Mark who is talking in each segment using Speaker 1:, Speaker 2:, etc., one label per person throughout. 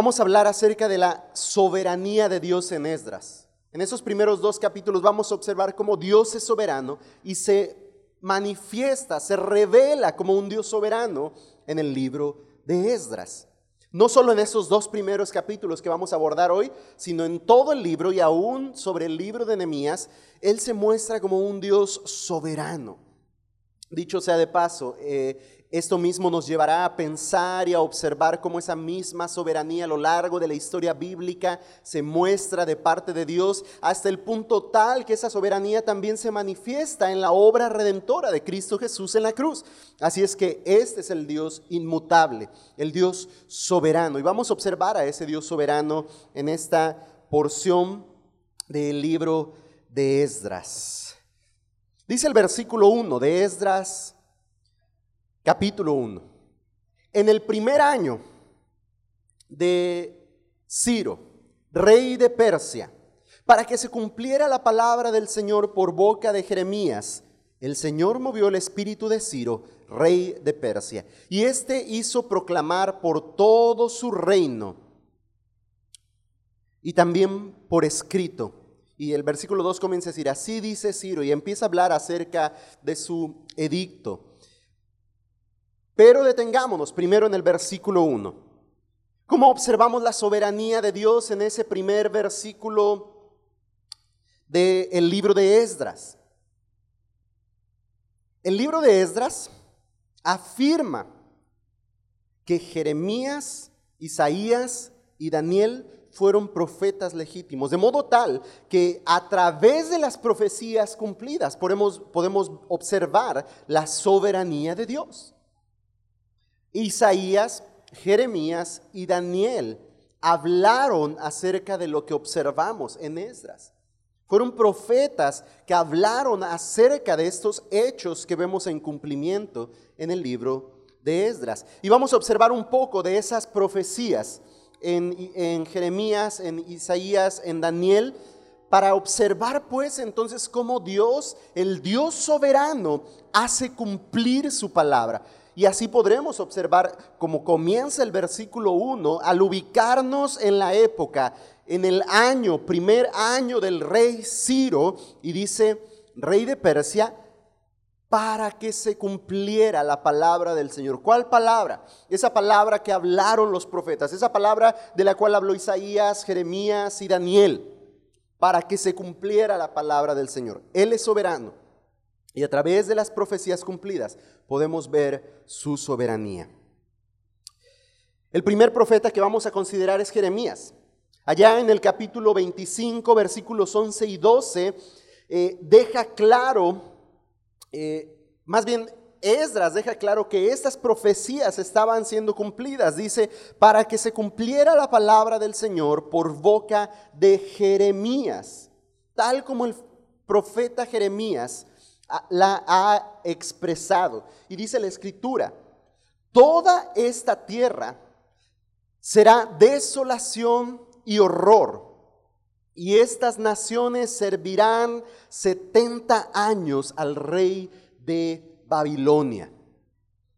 Speaker 1: vamos a hablar acerca de la soberanía de Dios en Esdras. En esos primeros dos capítulos vamos a observar cómo Dios es soberano y se manifiesta, se revela como un Dios soberano en el libro de Esdras. No solo en esos dos primeros capítulos que vamos a abordar hoy, sino en todo el libro y aún sobre el libro de Nehemías, Él se muestra como un Dios soberano. Dicho sea de paso, eh, esto mismo nos llevará a pensar y a observar cómo esa misma soberanía a lo largo de la historia bíblica se muestra de parte de Dios hasta el punto tal que esa soberanía también se manifiesta en la obra redentora de Cristo Jesús en la cruz. Así es que este es el Dios inmutable, el Dios soberano. Y vamos a observar a ese Dios soberano en esta porción del libro de Esdras. Dice el versículo 1 de Esdras capítulo 1. En el primer año de Ciro, rey de Persia, para que se cumpliera la palabra del Señor por boca de Jeremías, el Señor movió el espíritu de Ciro, rey de Persia, y éste hizo proclamar por todo su reino y también por escrito. Y el versículo 2 comienza a decir, así dice Ciro, y empieza a hablar acerca de su edicto. Pero detengámonos primero en el versículo 1. ¿Cómo observamos la soberanía de Dios en ese primer versículo del libro de Esdras? El libro de Esdras afirma que Jeremías, Isaías y Daniel fueron profetas legítimos, de modo tal que a través de las profecías cumplidas podemos, podemos observar la soberanía de Dios. Isaías, Jeremías y Daniel hablaron acerca de lo que observamos en Esdras. Fueron profetas que hablaron acerca de estos hechos que vemos en cumplimiento en el libro de Esdras. Y vamos a observar un poco de esas profecías en, Jeremías, en Isaías, en Daniel, para observar pues entonces cómo Dios, el Dios soberano, hace cumplir su palabra. Y así podremos observar cómo comienza el versículo 1 al ubicarnos en la época, en el año, primer año del rey Ciro, y dice, rey de Persia, para que se cumpliera la palabra del Señor. ¿Cuál palabra? Esa palabra que hablaron los profetas, esa palabra de la cual habló Isaías, Jeremías y Daniel, para que se cumpliera la palabra del Señor. Él es soberano. Y a través de las profecías cumplidas podemos ver su soberanía. El primer profeta que vamos a considerar es Jeremías. Allá en el capítulo 25, versículos 11 y 12, eh, deja claro, eh, más bien Esdras deja claro que estas profecías estaban siendo cumplidas. Dice, para que se cumpliera la palabra del Señor por boca de Jeremías, tal como el profeta Jeremías la ha expresado. Y dice la escritura, toda esta tierra será desolación y horror. Y estas naciones servirán 70 años al rey de Babilonia.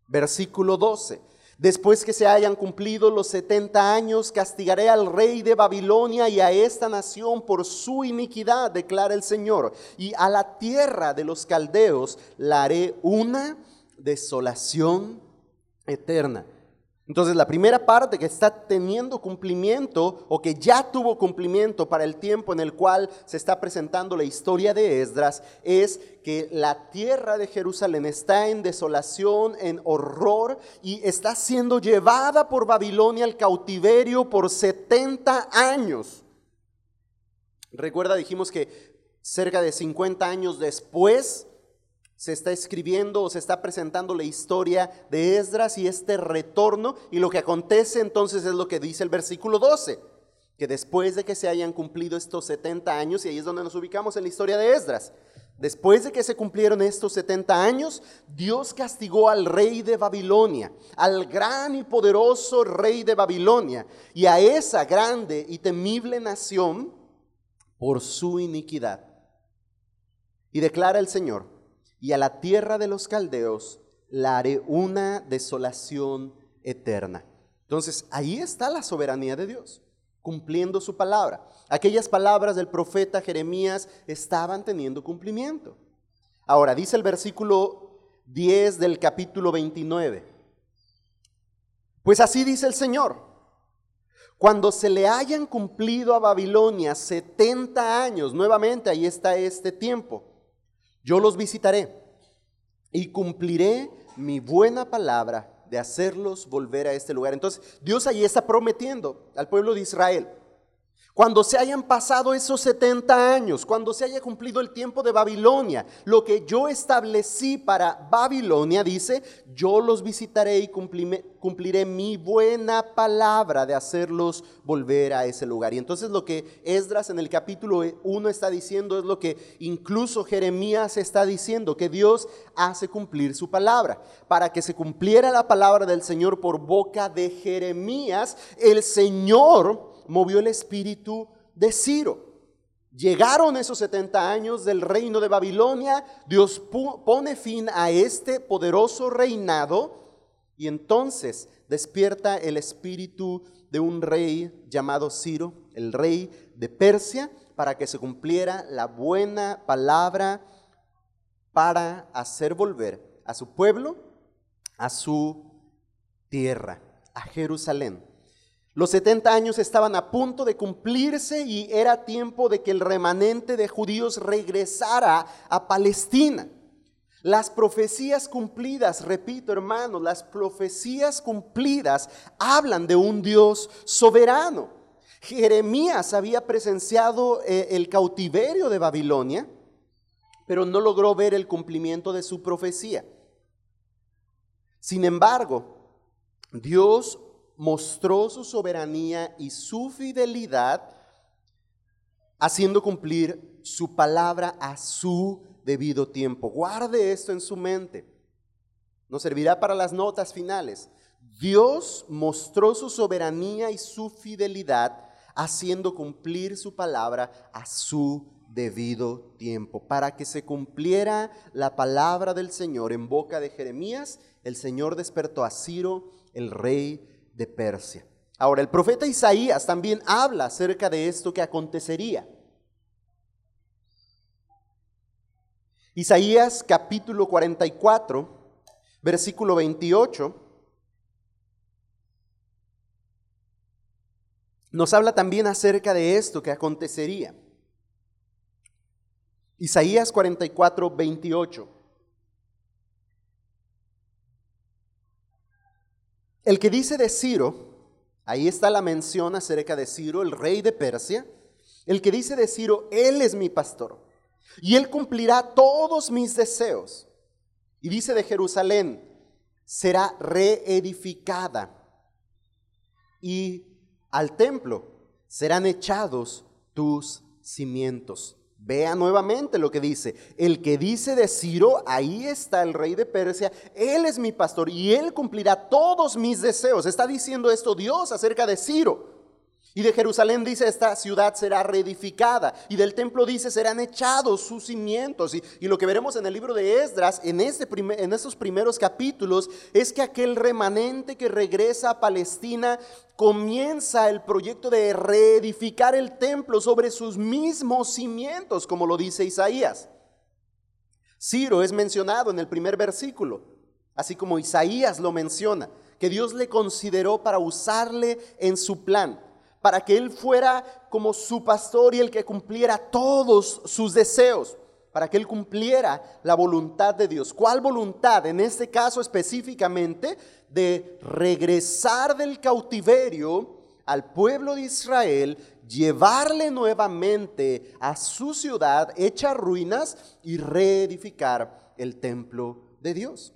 Speaker 1: Versículo 12. Después que se hayan cumplido los setenta años, castigaré al rey de Babilonia y a esta nación por su iniquidad, declara el Señor. Y a la tierra de los caldeos la haré una desolación eterna. Entonces la primera parte que está teniendo cumplimiento o que ya tuvo cumplimiento para el tiempo en el cual se está presentando la historia de Esdras es que la tierra de Jerusalén está en desolación, en horror y está siendo llevada por Babilonia al cautiverio por 70 años. Recuerda, dijimos que cerca de 50 años después se está escribiendo o se está presentando la historia de Esdras y este retorno. Y lo que acontece entonces es lo que dice el versículo 12, que después de que se hayan cumplido estos 70 años, y ahí es donde nos ubicamos en la historia de Esdras, después de que se cumplieron estos 70 años, Dios castigó al rey de Babilonia, al gran y poderoso rey de Babilonia, y a esa grande y temible nación por su iniquidad. Y declara el Señor, y a la tierra de los caldeos la haré una desolación eterna. Entonces, ahí está la soberanía de Dios, cumpliendo su palabra. Aquellas palabras del profeta Jeremías estaban teniendo cumplimiento. Ahora, dice el versículo 10 del capítulo 29. Pues así dice el Señor. Cuando se le hayan cumplido a Babilonia 70 años, nuevamente ahí está este tiempo, yo los visitaré y cumpliré mi buena palabra de hacerlos volver a este lugar. Entonces, Dios ahí está prometiendo al pueblo de Israel cuando se hayan pasado esos 70 años, cuando se haya cumplido el tiempo de Babilonia, lo que yo establecí para Babilonia, dice, yo los visitaré y cumpliré, mi buena palabra de hacerlos volver a ese lugar. Y entonces lo que Esdras en el capítulo 1 está diciendo es lo que incluso Jeremías está diciendo, que Dios hace cumplir su palabra. Para que se cumpliera la palabra del Señor por boca de Jeremías, el Señor movió el espíritu de Ciro. Llegaron esos 70 años del reino de Babilonia, Dios pone fin a este poderoso reinado y entonces despierta el espíritu de un rey llamado Ciro, el rey de Persia, para que se cumpliera la buena palabra para hacer volver a su pueblo, a su tierra, a Jerusalén. Los 70 años estaban a punto de cumplirse y era tiempo de que el remanente de judíos regresara a Palestina. Las profecías cumplidas, repito hermanos, las profecías cumplidas hablan de un Dios soberano. Jeremías había presenciado eh, el cautiverio de Babilonia, pero no logró ver el cumplimiento de su profecía. Sin embargo, Dios mostró su soberanía y su fidelidad haciendo cumplir su palabra a su debido tiempo. Guarde esto en su mente. Nos servirá para las notas finales. Dios mostró su soberanía y su fidelidad haciendo cumplir su palabra a su debido tiempo. Para que se cumpliera la palabra del Señor en boca de Jeremías, el Señor despertó a Ciro, el rey de Persia. Ahora, el profeta Isaías también habla acerca de esto que acontecería. Isaías capítulo 44, versículo 28, nos habla también acerca de esto que acontecería. Isaías 44, 28. El que dice de Ciro, ahí está la mención acerca de Ciro, el rey de Persia. El que dice de Ciro, Él es mi pastor y Él cumplirá todos mis deseos. Y dice de Jerusalén, será reedificada y al templo serán echados tus cimientos. Vea nuevamente lo que dice. El que dice de Ciro, ahí está el rey de Persia, él es mi pastor y él cumplirá todos mis deseos. Está diciendo esto Dios acerca de Ciro. Y de Jerusalén dice, esta ciudad será reedificada. Y del templo dice, serán echados sus cimientos. Y, lo que veremos en el libro de Esdras, en, este en estos primeros capítulos, es que aquel remanente que regresa a Palestina comienza el proyecto de reedificar el templo sobre sus mismos cimientos, como lo dice Isaías. Ciro es mencionado en el primer versículo, así como Isaías lo menciona, que Dios le consideró para usarle en su plan para que Él fuera como su pastor y el que cumpliera todos sus deseos, para que Él cumpliera la voluntad de Dios. ¿Cuál voluntad? En este caso específicamente de regresar del cautiverio al pueblo de Israel, llevarle nuevamente a su ciudad hecha ruinas y reedificar el templo de Dios.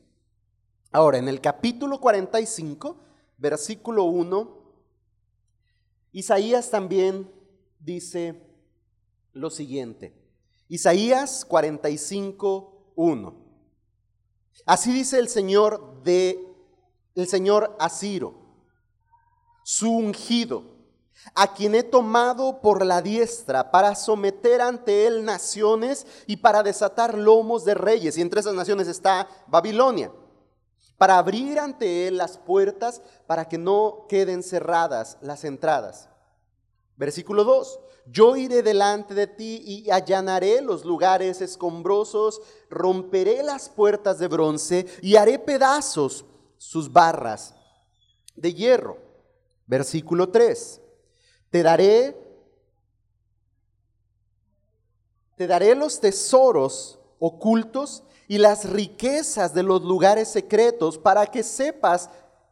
Speaker 1: Ahora, en el capítulo 45, versículo 1 Isaías también dice lo siguiente. Isaías 45, 1. Así dice el Señor de el Señor Asiro, su ungido, a quien he tomado por la diestra para someter ante él naciones y para desatar lomos de reyes. Y entre esas naciones está Babilonia para abrir ante él las puertas para que no queden cerradas las entradas. Versículo 2. Yo iré delante de ti y allanaré los lugares escombrosos, romperé las puertas de bronce y haré pedazos sus barras de hierro. Versículo 3. Te daré te daré los tesoros ocultos y las riquezas de los lugares secretos para que sepas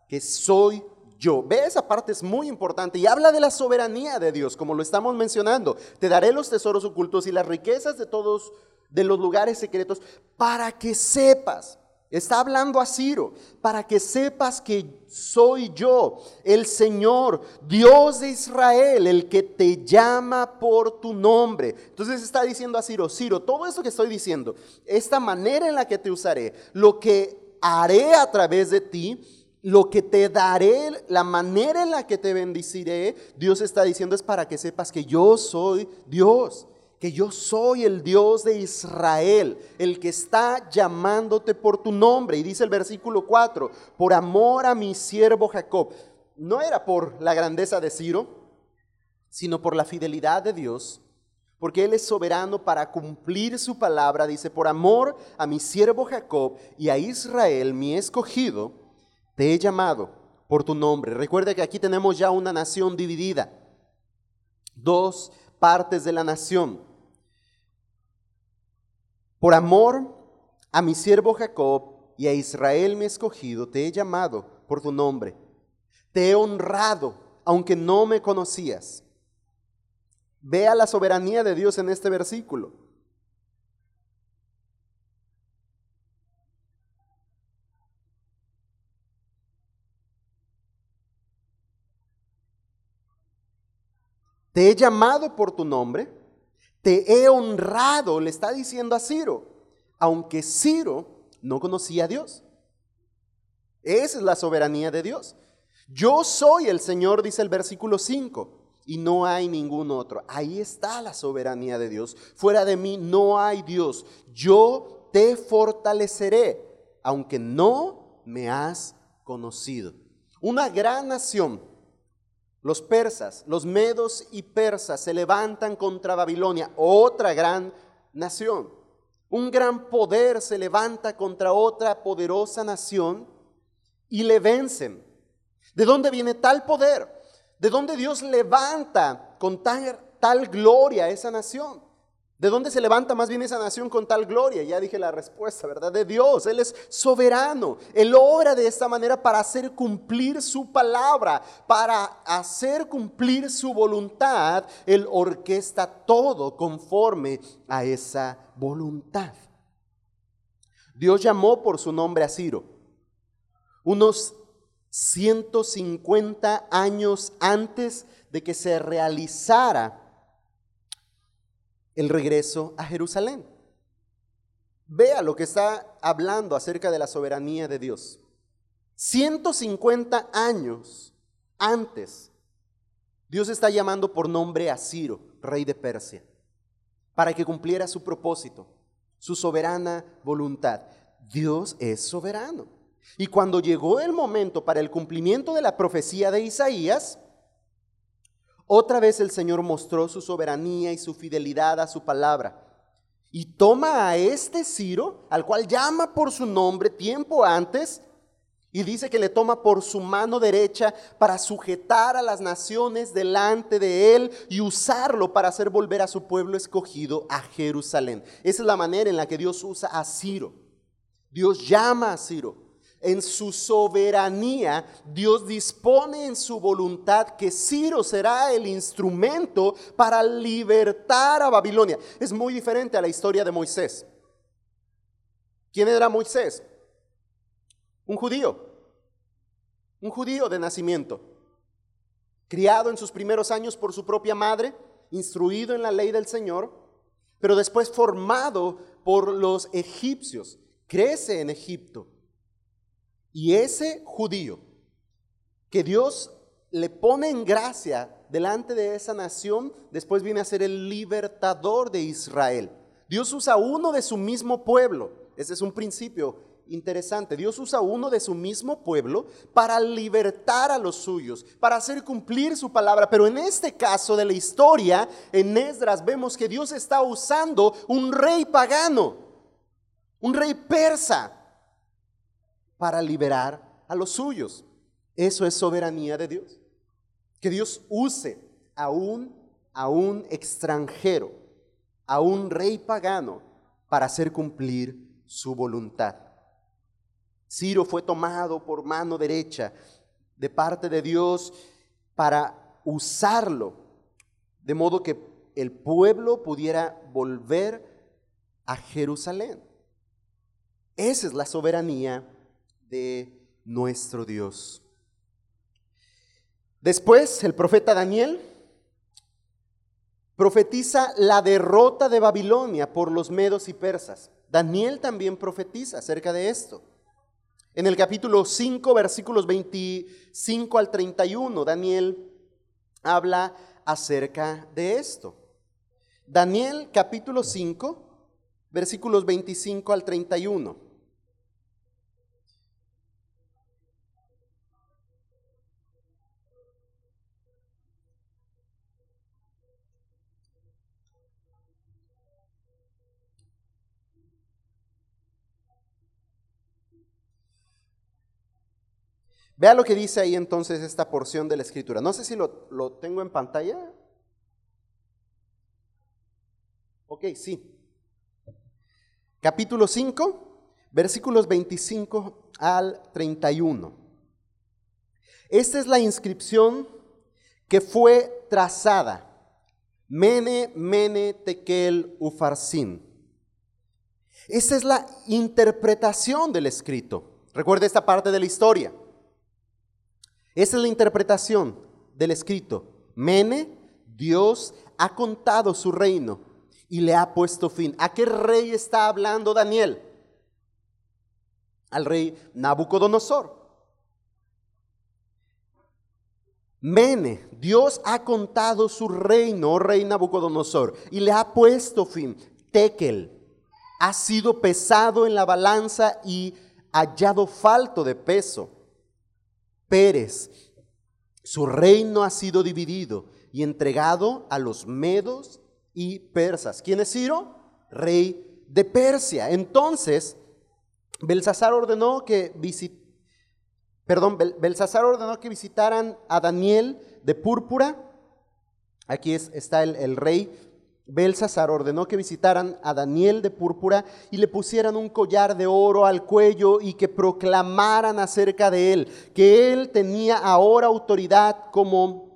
Speaker 1: que soy yo. Ve, esa parte es muy importante y habla de la soberanía de Dios, como lo estamos mencionando. Te daré los tesoros ocultos y las riquezas de todos de los lugares secretos para que sepas Está hablando a Ciro para que sepas que soy yo, el Señor, Dios de Israel, el que te llama por tu nombre. Entonces está diciendo a Ciro, Ciro, todo esto que estoy diciendo, esta manera en la que te usaré, lo que haré a través de ti, lo que te daré, la manera en la que te bendiciré, Dios está diciendo es para que sepas que yo soy Dios que yo soy el Dios de Israel, el que está llamándote por tu nombre. Y dice el versículo 4, por amor a mi siervo Jacob. No era por la grandeza de Ciro, sino por la fidelidad de Dios, porque Él es soberano para cumplir su palabra. Dice, por amor a mi siervo Jacob y a Israel, mi escogido, te he llamado por tu nombre. Recuerda que aquí tenemos ya una nación dividida, dos partes de la nación. Por amor a mi siervo Jacob y a Israel mi escogido, te he llamado por tu nombre. Te he honrado, aunque no me conocías. Vea la soberanía de Dios en este versículo. Te he llamado por tu nombre te he honrado, le está diciendo a Ciro, aunque Ciro no conocía a Dios. Esa es la soberanía de Dios. Yo soy el Señor, dice el versículo 5, y no hay ningún otro. Ahí está la soberanía de Dios. Fuera de mí no hay Dios. Yo te fortaleceré, aunque no me has conocido. Una gran nación los persas, los medos y persas se levantan contra Babilonia, otra gran nación. Un gran poder se levanta contra otra poderosa nación y le vencen. ¿De dónde viene tal poder? ¿De dónde Dios levanta con tal, tal gloria a esa nación? ¿De dónde se levanta más bien esa nación con tal gloria? Ya dije la respuesta, ¿verdad? De Dios. Él es soberano. Él obra de esta manera para hacer cumplir su palabra, para hacer cumplir su voluntad. Él orquesta todo conforme a esa voluntad. Dios llamó por su nombre a Ciro. Unos 150 años antes de que se realizara el regreso a Jerusalén. Vea lo que está hablando acerca de la soberanía de Dios. 150 años antes, Dios está llamando por nombre a Ciro, rey de Persia, para que cumpliera su propósito, su soberana voluntad. Dios es soberano. Y cuando llegó el momento para el cumplimiento de la profecía de Isaías, otra vez el Señor mostró su soberanía y su fidelidad a su palabra. Y toma a este Ciro, al cual llama por su nombre tiempo antes, y dice que le toma por su mano derecha para sujetar a las naciones delante de él y usarlo para hacer volver a su pueblo escogido a Jerusalén. Esa es la manera en la que Dios usa a Ciro. Dios llama a Ciro en su soberanía, Dios dispone en su voluntad que Ciro será el instrumento para libertar a Babilonia. Es muy diferente a la historia de Moisés. ¿Quién era Moisés? Un judío, un judío de nacimiento, criado en sus primeros años por su propia madre, instruido en la ley del Señor, pero después formado por los egipcios. Crece en Egipto y ese judío que Dios le pone en gracia delante de esa nación, después viene a ser el libertador de Israel. Dios usa uno de su mismo pueblo. Ese es un principio interesante. Dios usa uno de su mismo pueblo para libertar a los suyos, para hacer cumplir su palabra. Pero en este caso de la historia, en Esdras, vemos que Dios está usando un rey pagano, un rey persa, para liberar a los suyos. Eso es soberanía de Dios. Que Dios use a un, a un extranjero, a un rey pagano, para hacer cumplir su voluntad. Ciro fue tomado por mano derecha de parte de Dios para usarlo, de modo que el pueblo pudiera volver a Jerusalén. Esa es la soberanía nuestro Dios. Después, el profeta Daniel profetiza la derrota de Babilonia por los medos y persas. Daniel también profetiza acerca de esto. En el capítulo 5, versículos 25 al 31, Daniel habla acerca de esto. Daniel capítulo 5, versículos 25 al 31. Vea lo que dice ahí entonces esta porción de la escritura. No sé si lo, lo tengo en pantalla. Ok, sí. Capítulo 5, versículos 25 al 31. Esta es la inscripción que fue trazada. Mene, mene, tekel, ufarsin. Esa es la interpretación del escrito. Recuerda esta parte de la historia. Esa es la interpretación del escrito. Mene, Dios ha contado su reino y le ha puesto fin. ¿A qué rey está hablando Daniel? Al rey Nabucodonosor. Mene, Dios ha contado su reino, oh rey Nabucodonosor, y le ha puesto fin. Tekel ha sido pesado en la balanza y hallado falto de peso. Pérez. Su reino ha sido dividido y entregado a los medos y persas. ¿Quién es Ciro? Rey de Persia. Entonces, Belsasar ordenó que perdón, Belsasar ordenó que visitaran a Daniel de púrpura. Aquí está el, el rey Belsasar ordenó que visitaran a Daniel de púrpura y le pusieran un collar de oro al cuello y que proclamaran acerca de él, que él tenía ahora autoridad como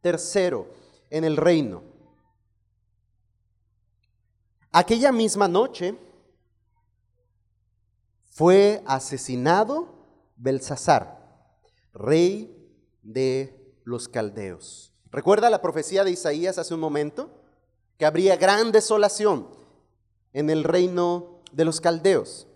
Speaker 1: tercero en el reino. Aquella misma noche fue asesinado Belsasar, rey de los caldeos. ¿Recuerda la profecía de Isaías hace un momento? Que habría gran desolación en el reino de los caldeos.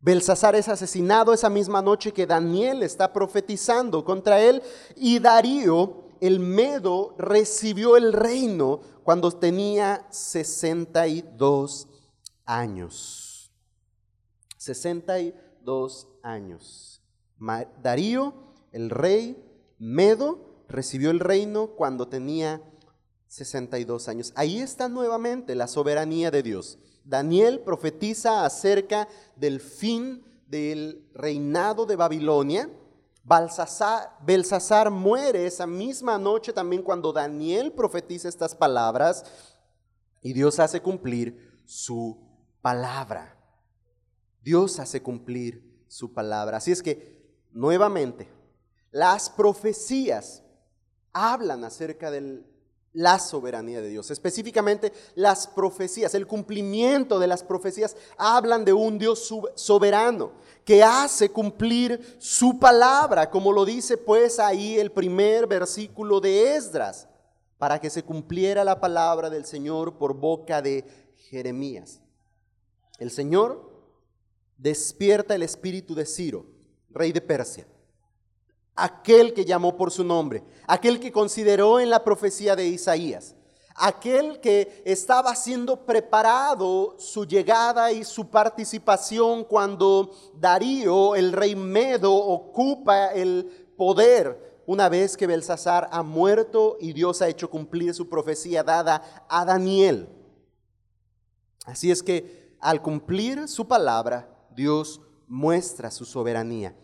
Speaker 1: Belsasar es asesinado esa misma noche que Daniel está profetizando contra él y Darío, el Medo, recibió el reino cuando tenía 62 años. 62 años. Darío, el rey Medo, recibió el reino cuando tenía 62 años. Ahí está nuevamente la soberanía de Dios. Daniel profetiza acerca del fin del reinado de Babilonia. Belsasar muere esa misma noche también cuando Daniel profetiza estas palabras y Dios hace cumplir su palabra. Dios hace cumplir su palabra. Así es que, nuevamente, las profecías hablan acerca del la soberanía de Dios. Específicamente las profecías, el cumplimiento de las profecías hablan de un Dios soberano que hace cumplir su palabra, como lo dice pues ahí el primer versículo de Esdras, para que se cumpliera la palabra del Señor por boca de Jeremías. El Señor despierta el espíritu de Ciro, rey de Persia aquel que llamó por su nombre, aquel que consideró en la profecía de Isaías, aquel que estaba siendo preparado su llegada y su participación cuando Darío, el rey Medo, ocupa el poder una vez que Belsasar ha muerto y Dios ha hecho cumplir su profecía dada a Daniel. Así es que al cumplir su palabra, Dios muestra su soberanía.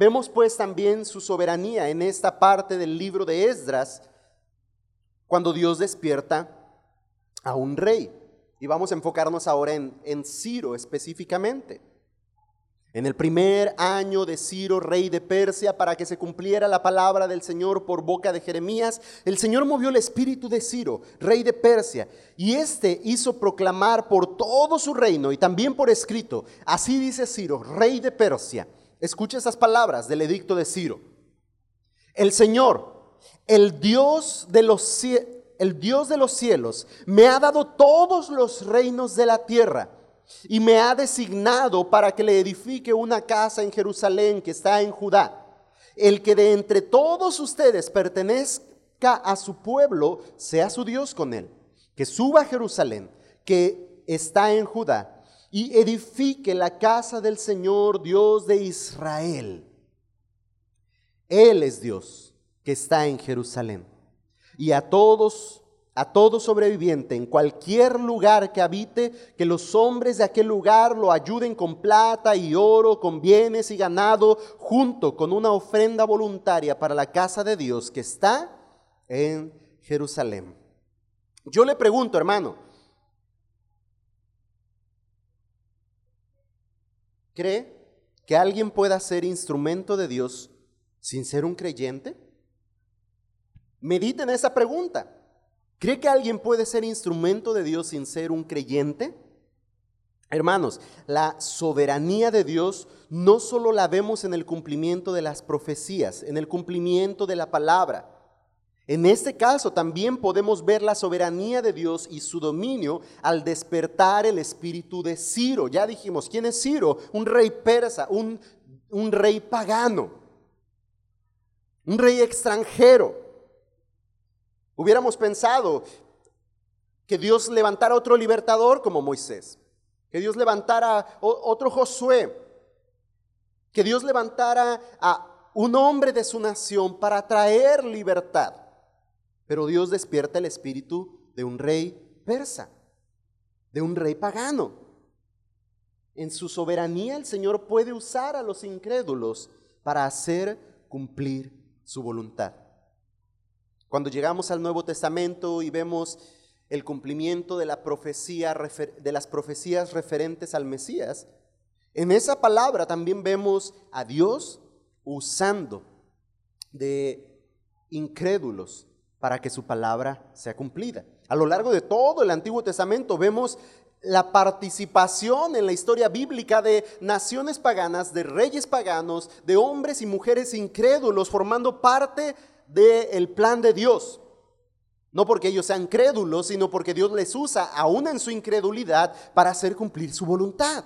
Speaker 1: Vemos pues también su soberanía en esta parte del libro de Esdras, cuando Dios despierta a un rey. Y vamos a enfocarnos ahora en, en Ciro específicamente. En el primer año de Ciro, rey de Persia, para que se cumpliera la palabra del Señor por boca de Jeremías, el Señor movió el espíritu de Ciro, rey de Persia, y éste hizo proclamar por todo su reino y también por escrito, así dice Ciro, rey de Persia. Escucha esas palabras del edicto de Ciro. El Señor, el Dios de los, el Dios de los cielos me ha dado todos los reinos de la tierra y me ha designado para que le edifique una casa en Jerusalén que está en Judá. El que de entre todos ustedes pertenezca a su pueblo, sea su Dios con él. Que suba a Jerusalén, que está en Judá, y edifique la casa del Señor Dios de Israel. Él es Dios que está en Jerusalén. Y a todos, a todo sobreviviente en cualquier lugar que habite, que los hombres de aquel lugar lo ayuden con plata y oro, con bienes y ganado, junto con una ofrenda voluntaria para la casa de Dios que está en Jerusalén. Yo le pregunto, hermano, ¿cree que alguien pueda ser instrumento de Dios sin ser un creyente? Mediten esa pregunta. ¿Cree que alguien puede ser instrumento de Dios sin ser un creyente? Hermanos, la soberanía de Dios no solo la vemos en el cumplimiento de las profecías, en el cumplimiento de la palabra. En este caso también podemos ver la soberanía de Dios y su dominio al despertar el espíritu de Ciro. Ya dijimos, ¿quién es Ciro? Un rey persa, un, un rey pagano, un rey extranjero. Hubiéramos pensado que Dios levantara otro libertador como Moisés, que Dios levantara otro Josué, que Dios levantara a un hombre de su nación para traer libertad. Pero Dios despierta el espíritu de un rey persa, de un rey pagano. En su soberanía el Señor puede usar a los incrédulos para hacer cumplir su voluntad. Cuando llegamos al Nuevo Testamento y vemos el cumplimiento de, la profecía, de las profecías referentes al Mesías, en esa palabra también vemos a Dios usando de incrédulos para que su palabra sea cumplida. A lo largo de todo el Antiguo Testamento vemos la participación en la historia bíblica de naciones paganas, de reyes paganos, de hombres y mujeres incrédulos formando parte del plan de Dios. No porque ellos sean crédulos, sino porque Dios les usa, aún en su incredulidad, para hacer cumplir su voluntad.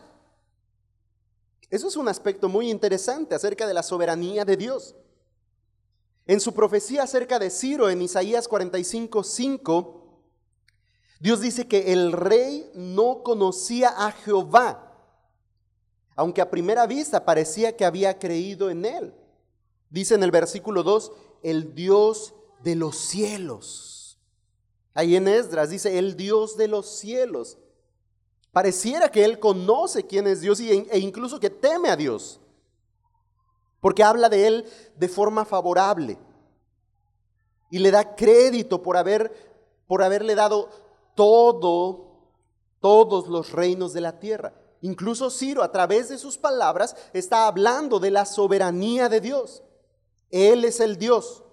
Speaker 1: Eso es un aspecto muy interesante acerca de la soberanía de Dios. En su profecía acerca de Ciro, en Isaías 45, 5, Dios dice que el rey no conocía a Jehová, aunque a primera vista parecía que había creído en él. Dice en el versículo 2, el Dios de los cielos. Ahí en Esdras dice, el Dios de los cielos. Pareciera que él conoce quién es Dios e incluso que teme a Dios, porque habla de él de forma favorable y le da crédito por, haber, por haberle dado todo, todos los reinos de la tierra. Incluso Ciro, a través de sus palabras, está hablando de la soberanía de Dios. Él es el Dios.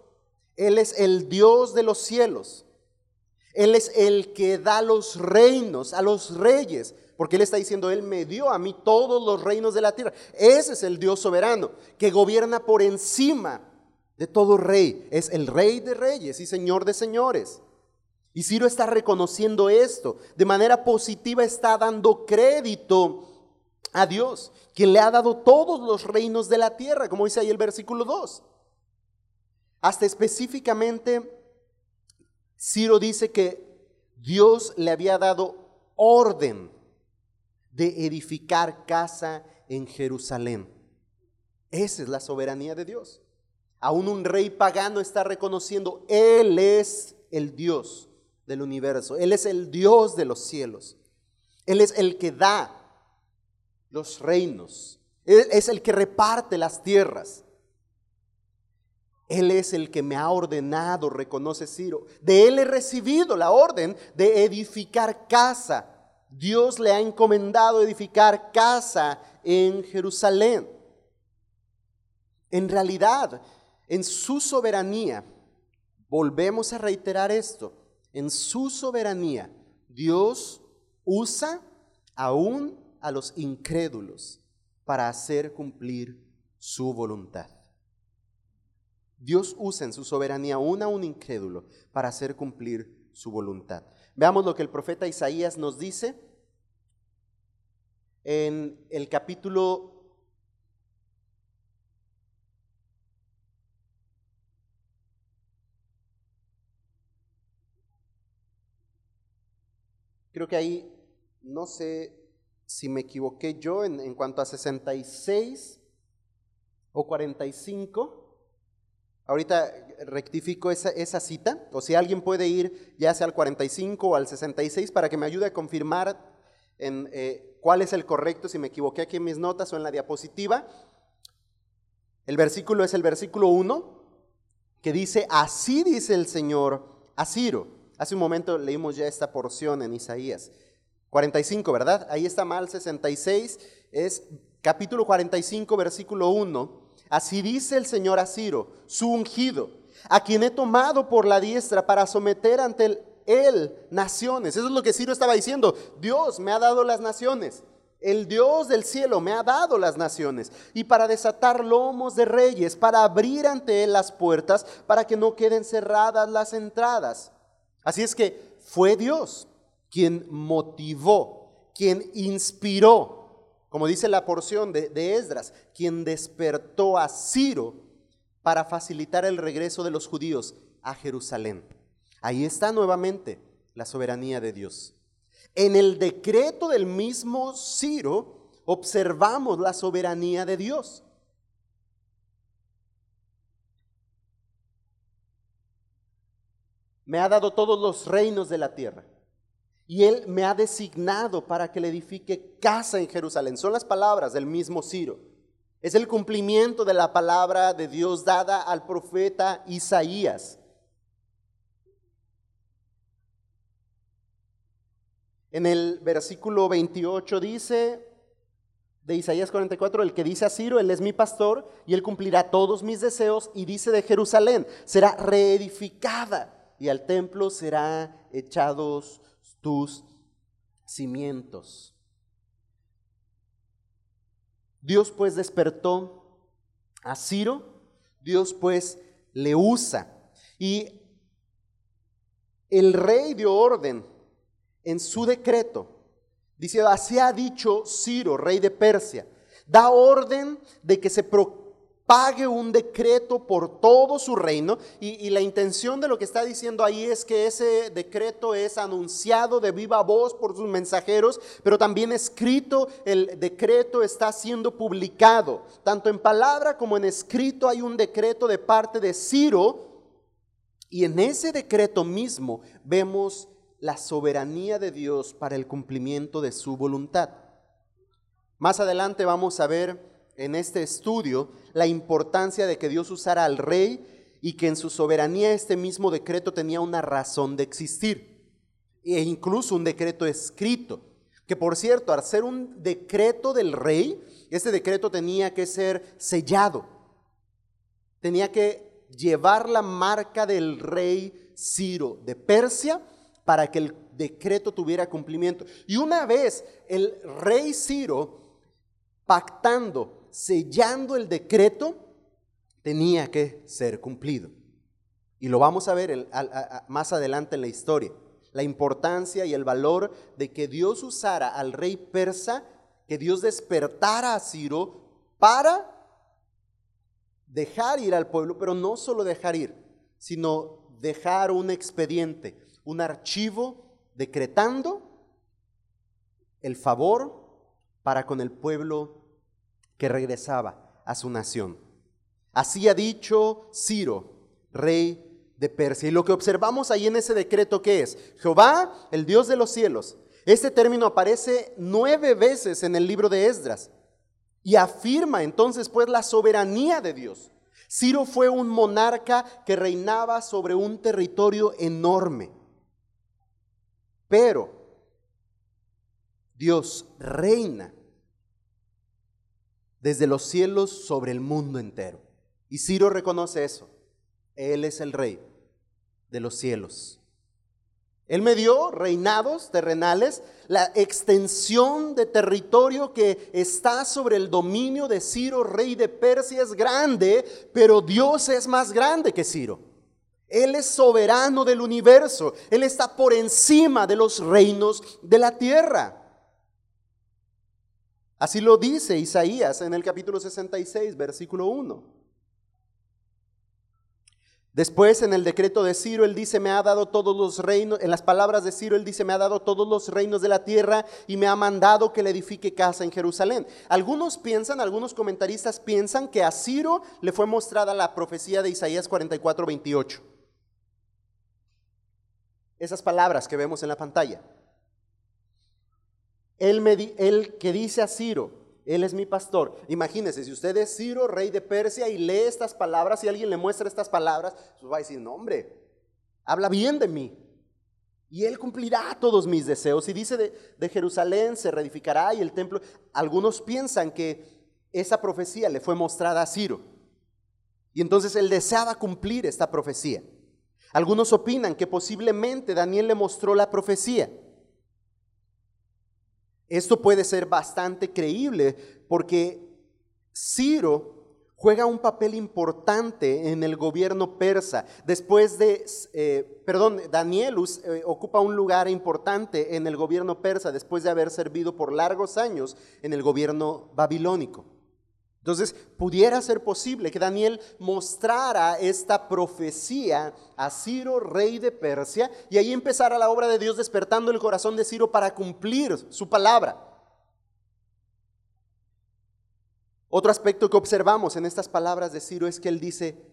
Speaker 1: Él es el Dios de los cielos. Él es el que da los reinos a los reyes. Porque Él está diciendo, Él me dio a mí todos los reinos de la tierra. Ese es el Dios soberano que gobierna por encima de todo rey. Es el rey de reyes y señor de señores. Y Ciro está reconociendo esto. De manera positiva está dando crédito a Dios, quien le ha dado todos los reinos de la tierra, como dice ahí el versículo 2. Hasta específicamente, Ciro dice que Dios le había dado orden de edificar casa en Jerusalén. Esa es la soberanía de Dios. Aún un rey pagano está reconociendo, Él es el Dios del universo, Él es el Dios de los cielos, Él es el que da los reinos, Él es el que reparte las tierras. Él es el que me ha ordenado, reconoce Ciro. De Él he recibido la orden de edificar casa. Dios le ha encomendado edificar casa en Jerusalén. En realidad, en su soberanía, volvemos a reiterar esto, en su soberanía, Dios usa aún a los incrédulos para hacer cumplir su voluntad. Dios usa en su soberanía aún a un incrédulo para hacer cumplir su voluntad. Veamos lo que el profeta Isaías nos dice en el capítulo Creo que ahí, no sé si me equivoqué yo en, en cuanto a 66 o 45. Ahorita rectifico esa, cita, o si alguien puede ir ya sea al 45 o al 66 para que me ayude a confirmar en, eh, cuál es el correcto, si me equivoqué aquí en mis notas o en la diapositiva. El versículo es el versículo 1, que dice, así dice el Señor a Ciro. Hace un momento leímos ya esta porción en Isaías. 45, ¿verdad? Ahí está mal 66, es capítulo 45, versículo 1 Así dice el Señor a Ciro, su ungido, a quien he tomado por la diestra para someter ante él, naciones. Eso es lo que Ciro estaba diciendo. Dios me ha dado las naciones. El Dios del cielo me ha dado las naciones y para desatar lomos de reyes, para abrir ante él las puertas, para que no queden cerradas las entradas. Así es que fue Dios quien motivó, quien inspiró como dice la porción de, Esdras, quien despertó a Ciro para facilitar el regreso de los judíos a Jerusalén. Ahí está nuevamente la soberanía de Dios. En el decreto del mismo Ciro observamos la soberanía de Dios. Me ha dado todos los reinos de la tierra y Él me ha designado para que le edifique casa en Jerusalén. Son las palabras del mismo Ciro. Es el cumplimiento de la palabra de Dios dada al profeta Isaías. En el versículo 28 dice de Isaías 44, el que dice a Ciro, Él es mi pastor y Él cumplirá todos mis deseos y dice de Jerusalén, será reedificada y al templo será echados tus cimientos. Dios pues despertó a Ciro, Dios pues le usa y el rey dio orden en su decreto, dice, así ha dicho Ciro, rey de Persia, da orden de que se proclame pague un decreto por todo su reino. Y, la intención de lo que está diciendo ahí es que ese decreto es anunciado de viva voz por sus mensajeros, pero también escrito, el decreto está siendo publicado. Tanto en palabra como en escrito hay un decreto de parte de Ciro. Y en ese decreto mismo vemos la soberanía de Dios para el cumplimiento de su voluntad. Más adelante vamos a ver en este estudio la importancia de que Dios usara al rey y que en su soberanía este mismo decreto tenía una razón de existir, e incluso un decreto escrito, que por cierto, al ser un decreto del rey, este decreto tenía que ser sellado, tenía que llevar la marca del rey Ciro de Persia para que el decreto tuviera cumplimiento. Y una vez el rey Ciro pactando sellando el decreto, tenía que ser cumplido. Y lo vamos a ver más adelante en la historia. La importancia y el valor de que Dios usara al rey persa, que Dios despertara a Ciro para dejar ir al pueblo, pero no solo dejar ir, sino dejar un expediente, un archivo decretando el favor para con el pueblo que regresaba a su nación. Así ha dicho Ciro, rey de Persia. Y lo que observamos ahí en ese decreto que es, Jehová, el Dios de los cielos. Este término aparece nueve veces en el libro de Esdras y afirma entonces pues la soberanía de Dios. Ciro fue un monarca que reinaba sobre un territorio enorme. Pero Dios reina desde los cielos sobre el mundo entero. Y Ciro reconoce eso. Él es el rey de los cielos. Él me dio reinados terrenales, la extensión de territorio que está sobre el dominio de Ciro, rey de Persia, es grande, pero Dios es más grande que Ciro. Él es soberano del universo, Él está por encima de los reinos de la tierra. Así lo dice Isaías en el capítulo 66, versículo 1. Después en el decreto de Ciro, él dice, me ha dado todos los reinos, en las palabras de Ciro, él dice, me ha dado todos los reinos de la tierra y me ha mandado que le edifique casa en Jerusalén. Algunos piensan, algunos comentaristas piensan que a Ciro le fue mostrada la profecía de Isaías 44, 28. Esas palabras que vemos en la pantalla. Él, que dice a Ciro, él es mi pastor. Imagínese, si usted es Ciro, rey de Persia, y lee estas palabras, y alguien le muestra estas palabras, pues va a decir, no hombre, habla bien de mí. Y él cumplirá todos mis deseos. Y dice de, de Jerusalén se reedificará y el templo. Algunos piensan que esa profecía le fue mostrada a Ciro. Y entonces él deseaba cumplir esta profecía. Algunos opinan que posiblemente Daniel le mostró la profecía. Esto puede ser bastante creíble porque Ciro juega un papel importante en el gobierno persa. Después de, eh, perdón, Danielus eh, ocupa un lugar importante en el gobierno persa después de haber servido por largos años en el gobierno babilónico. Entonces, pudiera ser posible que Daniel mostrara esta profecía a Ciro, rey de Persia, y ahí empezara la obra de Dios despertando el corazón de Ciro para cumplir su palabra. Otro aspecto que observamos en estas palabras de Ciro es que él dice,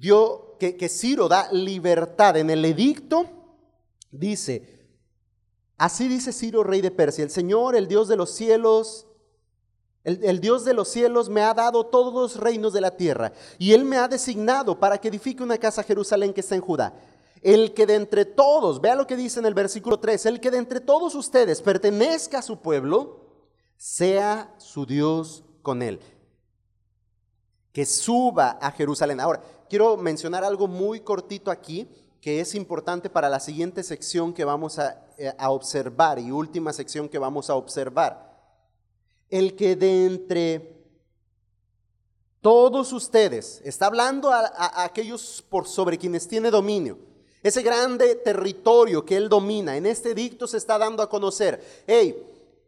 Speaker 1: que Ciro da libertad. En el edicto dice, así dice Ciro, rey de Persia, el Señor, el Dios de los cielos, el, Dios de los cielos me ha dado todos los reinos de la tierra y Él me ha designado para que edifique una casa a Jerusalén que está en Judá. El que de entre todos, vea lo que dice en el versículo 3, el que de entre todos ustedes pertenezca a su pueblo, sea su Dios con él. Que suba a Jerusalén. Ahora, quiero mencionar algo muy cortito aquí que es importante para la siguiente sección que vamos a, eh, a observar y última sección que vamos a observar el que de entre todos ustedes, está hablando a, aquellos por sobre quienes tiene dominio, ese grande territorio que él domina, en este dicto se está dando a conocer, hey,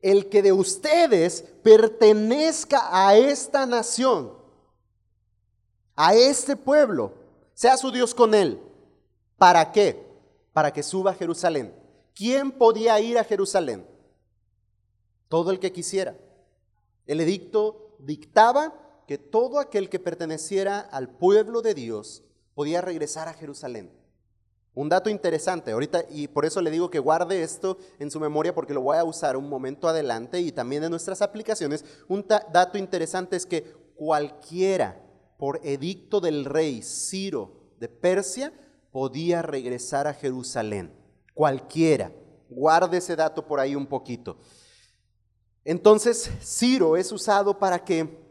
Speaker 1: el que de ustedes pertenezca a esta nación, a este pueblo, sea su Dios con él. ¿Para qué? Para que suba a Jerusalén. ¿Quién podía ir a Jerusalén? Todo el que quisiera. El edicto dictaba que todo aquel que perteneciera al pueblo de Dios podía regresar a Jerusalén. Un dato interesante, ahorita, y por eso le digo que guarde esto en su memoria porque lo voy a usar un momento adelante y también en nuestras aplicaciones. Un dato interesante es que cualquiera, por edicto del rey Ciro de Persia, podía regresar a Jerusalén. Cualquiera. Guarde ese dato por ahí un poquito. Entonces, Ciro es usado para que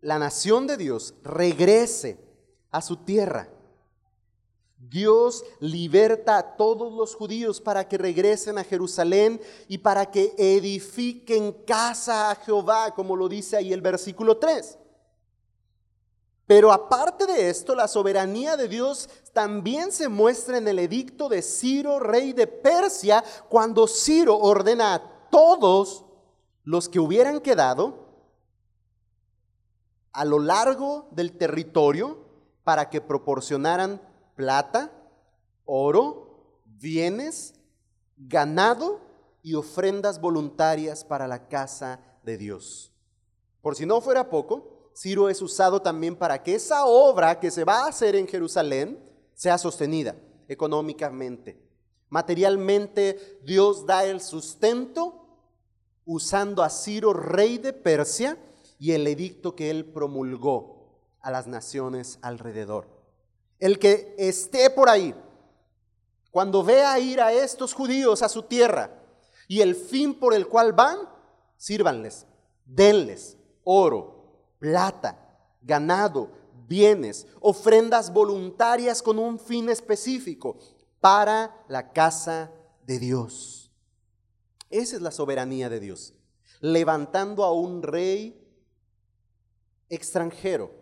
Speaker 1: la nación de Dios regrese a su tierra. Dios liberta a todos los judíos para que regresen a Jerusalén y para que edifiquen casa a Jehová, como lo dice ahí el versículo 3. Pero aparte de esto, la soberanía de Dios también se muestra en el edicto de Ciro, rey de Persia, cuando Ciro ordena a todos los que hubieran quedado a lo largo del territorio para que proporcionaran plata, oro, bienes, ganado y ofrendas voluntarias para la casa de Dios. Por si no fuera poco, Ciro es usado también para que esa obra que se va a hacer en Jerusalén sea sostenida económicamente. Materialmente, Dios da el sustento usando a Ciro, rey de Persia, y el edicto que él promulgó a las naciones alrededor. El que esté por ahí, cuando vea ir a estos judíos a su tierra y el fin por el cual van, sírvanles, denles oro, plata, ganado, bienes, ofrendas voluntarias con un fin específico para la casa de Dios. Esa es la soberanía de Dios, levantando a un rey extranjero,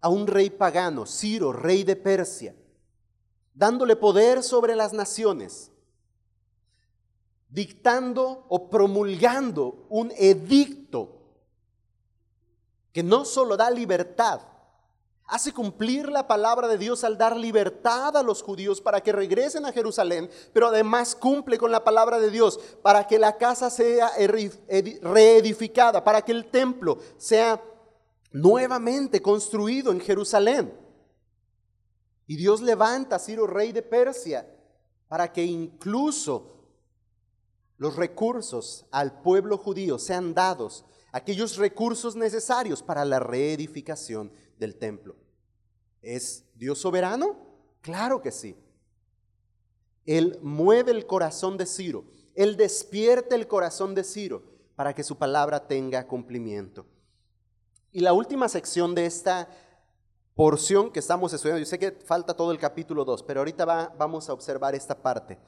Speaker 1: a un rey pagano, Ciro, rey de Persia, dándole poder sobre las naciones, dictando o promulgando un edicto que no solo da libertad, hace cumplir la palabra de Dios al dar libertad a los judíos para que regresen a Jerusalén, pero además cumple con la palabra de Dios para que la casa sea reedificada, para que el templo sea nuevamente construido en Jerusalén. Y Dios levanta a Ciro, rey de Persia, para que incluso los recursos al pueblo judío sean dados aquellos recursos necesarios para la reedificación del templo. ¿Es Dios soberano? Claro que sí. Él mueve el corazón de Ciro, Él despierta el corazón de Ciro para que su palabra tenga cumplimiento. Y la última sección de esta porción que estamos estudiando, yo sé que falta todo el capítulo 2, pero ahorita vamos a observar esta parte.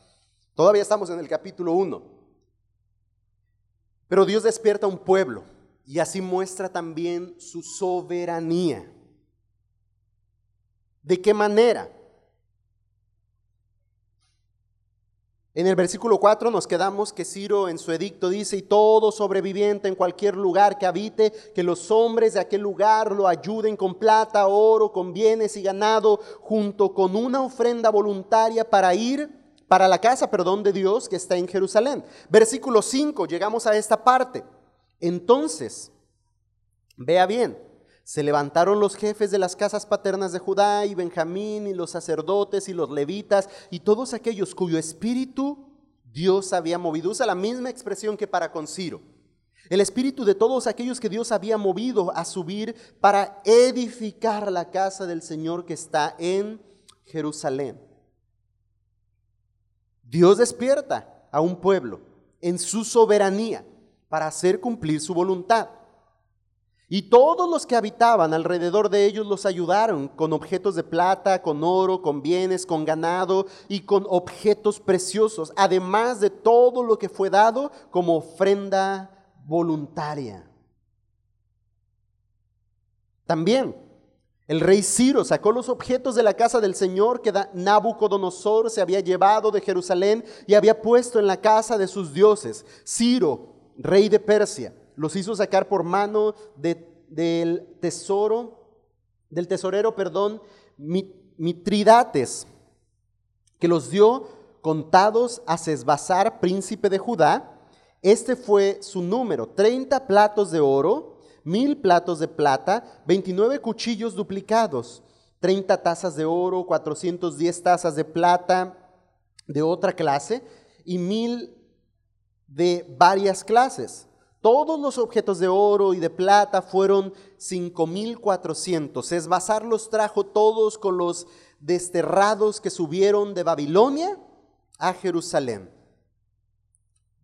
Speaker 1: Todavía estamos en el capítulo 1. Pero Dios despierta un pueblo y así muestra también su soberanía. ¿De qué manera? En el versículo 4 nos quedamos que Ciro en su edicto dice, y todo sobreviviente en cualquier lugar que habite, que los hombres de aquel lugar lo ayuden con plata, oro, con bienes y ganado, junto con una ofrenda voluntaria para ir para la casa, perdón, de Dios que está en Jerusalén. Versículo 5, llegamos a esta parte. Entonces, vea bien, se levantaron los jefes de las casas paternas de Judá y Benjamín y los sacerdotes y los levitas y todos aquellos cuyo espíritu Dios había movido. Usa la misma expresión que para con Ciro. El espíritu de todos aquellos que Dios había movido a subir para edificar la casa del Señor que está en Jerusalén. Dios despierta a un pueblo en su soberanía para hacer cumplir su voluntad. Y todos los que habitaban alrededor de ellos los ayudaron con objetos de plata, con oro, con bienes, con ganado y con objetos preciosos, además de todo lo que fue dado como ofrenda voluntaria. También el rey Ciro sacó los objetos de la casa del Señor que Nabucodonosor se había llevado de Jerusalén y había puesto en la casa de sus dioses. Ciro, rey de Persia, los hizo sacar por mano del tesoro, del tesorero, perdón, Mitridates, que los dio contados a Sesbazar, príncipe de Judá. Este fue su número, 30 platos de oro, mil platos de plata, 29 cuchillos duplicados, 30 tazas de oro, 410 tazas de plata de otra clase y mil de varias clases. Todos los objetos de oro y de plata fueron 5.400. Esbazar los trajo todos con los desterrados que subieron de Babilonia a Jerusalén.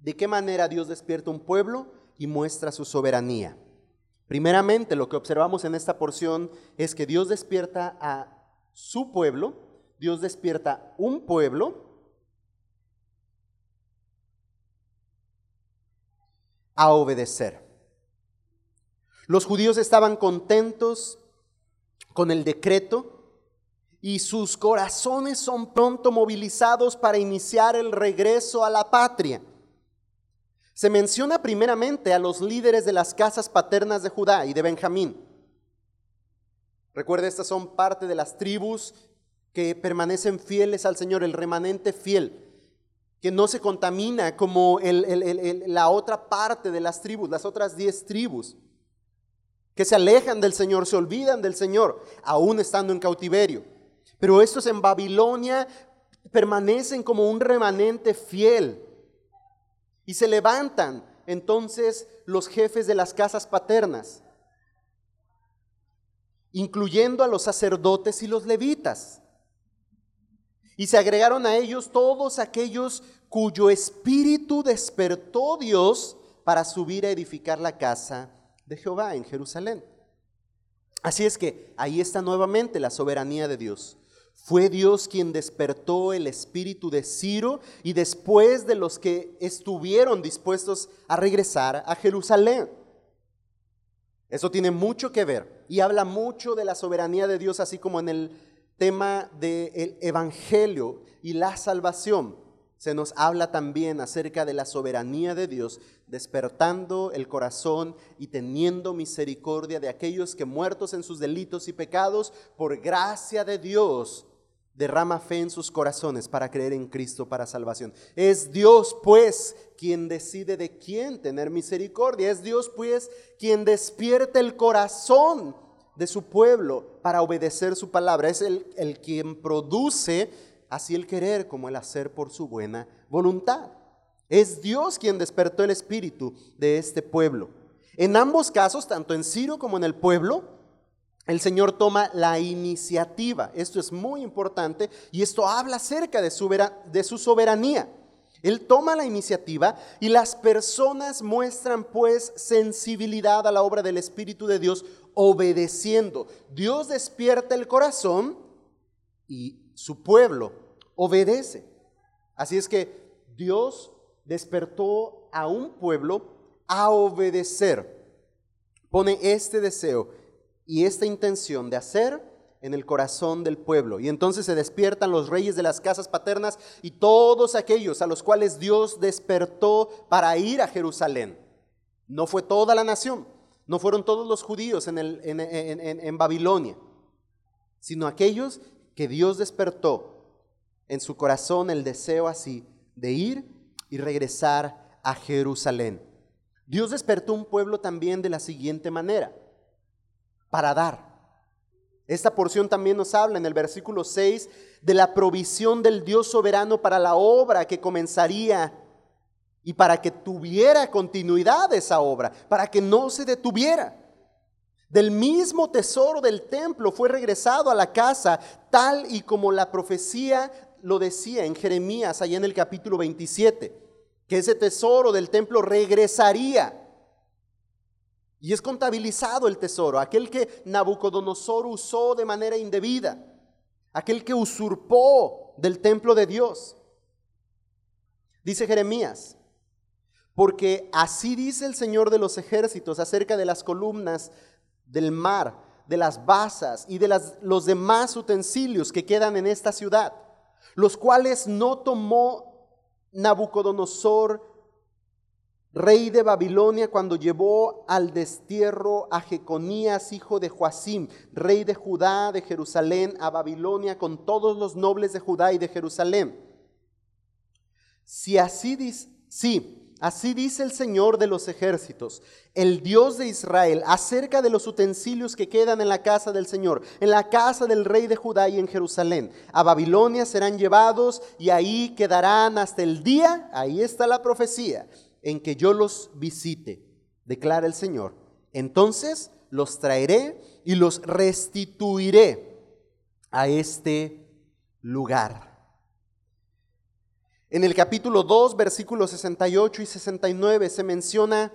Speaker 1: ¿De qué manera Dios despierta un pueblo y muestra su soberanía? Primeramente, lo que observamos en esta porción es que Dios despierta a su pueblo, Dios despierta un pueblo a obedecer. Los judíos estaban contentos con el decreto y sus corazones son pronto movilizados para iniciar el regreso a la patria. Se menciona primeramente a los líderes de las casas paternas de Judá y de Benjamín. Recuerde, estas son parte de las tribus que permanecen fieles al Señor, el remanente fiel. Que no se contamina como la otra parte de las tribus, las otras diez tribus, que se alejan del Señor, se olvidan del Señor, aún estando en cautiverio. Pero estos en Babilonia permanecen como un remanente fiel y se levantan entonces los jefes de las casas paternas, incluyendo a los sacerdotes y los levitas. Y se agregaron a ellos todos aquellos cuyo espíritu despertó Dios para subir a edificar la casa de Jehová en Jerusalén. Así es que ahí está nuevamente la soberanía de Dios. Fue Dios quien despertó el espíritu de Ciro y después de los que estuvieron dispuestos a regresar a Jerusalén. Eso tiene mucho que ver y habla mucho de la soberanía de Dios, así como en el tema del Evangelio y la salvación, se nos habla también acerca de la soberanía de Dios, despertando el corazón y teniendo misericordia de aquellos que muertos en sus delitos y pecados, por gracia de Dios, derrama fe en sus corazones para creer en Cristo para salvación. Es Dios, pues, quien decide de quién tener misericordia. Es Dios, pues, quien despierta el corazón de su pueblo para obedecer su palabra. Es el, el quien produce así el querer como el hacer por su buena voluntad. Es Dios quien despertó el espíritu de este pueblo. En ambos casos, tanto en Ciro como en el pueblo, el Señor toma la iniciativa. Esto es muy importante y esto habla acerca de su, de su soberanía. Él toma la iniciativa y las personas muestran pues sensibilidad a la obra del Espíritu de Dios obedeciendo. Dios despierta el corazón y su pueblo obedece. Así es que Dios despertó a un pueblo a obedecer. Pone este deseo y esta intención de hacer en el corazón del pueblo. Y entonces se despiertan los reyes de las casas paternas y todos aquellos a los cuales Dios despertó para ir a Jerusalén. No fue toda la nación, no fueron todos los judíos en, Babilonia, sino aquellos que Dios despertó en su corazón el deseo así de ir y regresar a Jerusalén. Dios despertó un pueblo también de la siguiente manera, para dar. Esta porción también nos habla en el versículo 6 de la provisión del Dios soberano para la obra que comenzaría y para que tuviera continuidad esa obra, para que no se detuviera. Del mismo tesoro del templo fue regresado a la casa, tal y como la profecía lo decía en Jeremías, allá en el capítulo 27, que ese tesoro del templo regresaría. Y es contabilizado el tesoro, aquel que Nabucodonosor usó de manera indebida, aquel que usurpó del templo de Dios. Dice Jeremías, porque así dice el Señor de los ejércitos acerca de las columnas del mar, de las basas y de los demás utensilios que quedan en esta ciudad, los cuales no tomó Nabucodonosor, rey de Babilonia, cuando llevó al destierro a Jeconías, hijo de Joacim, rey de Judá, de Jerusalén, a Babilonia, con todos los nobles de Judá y de Jerusalén. Si así dice, sí, Así dice el Señor de los ejércitos, el Dios de Israel, acerca de los utensilios que quedan en la casa del Señor, en la casa del rey de Judá y en Jerusalén. A Babilonia serán llevados y ahí quedarán hasta el día, ahí está la profecía, en que yo los visite, declara el Señor. Entonces los traeré y los restituiré a este lugar. En el capítulo 2, versículos 68 y 69 se menciona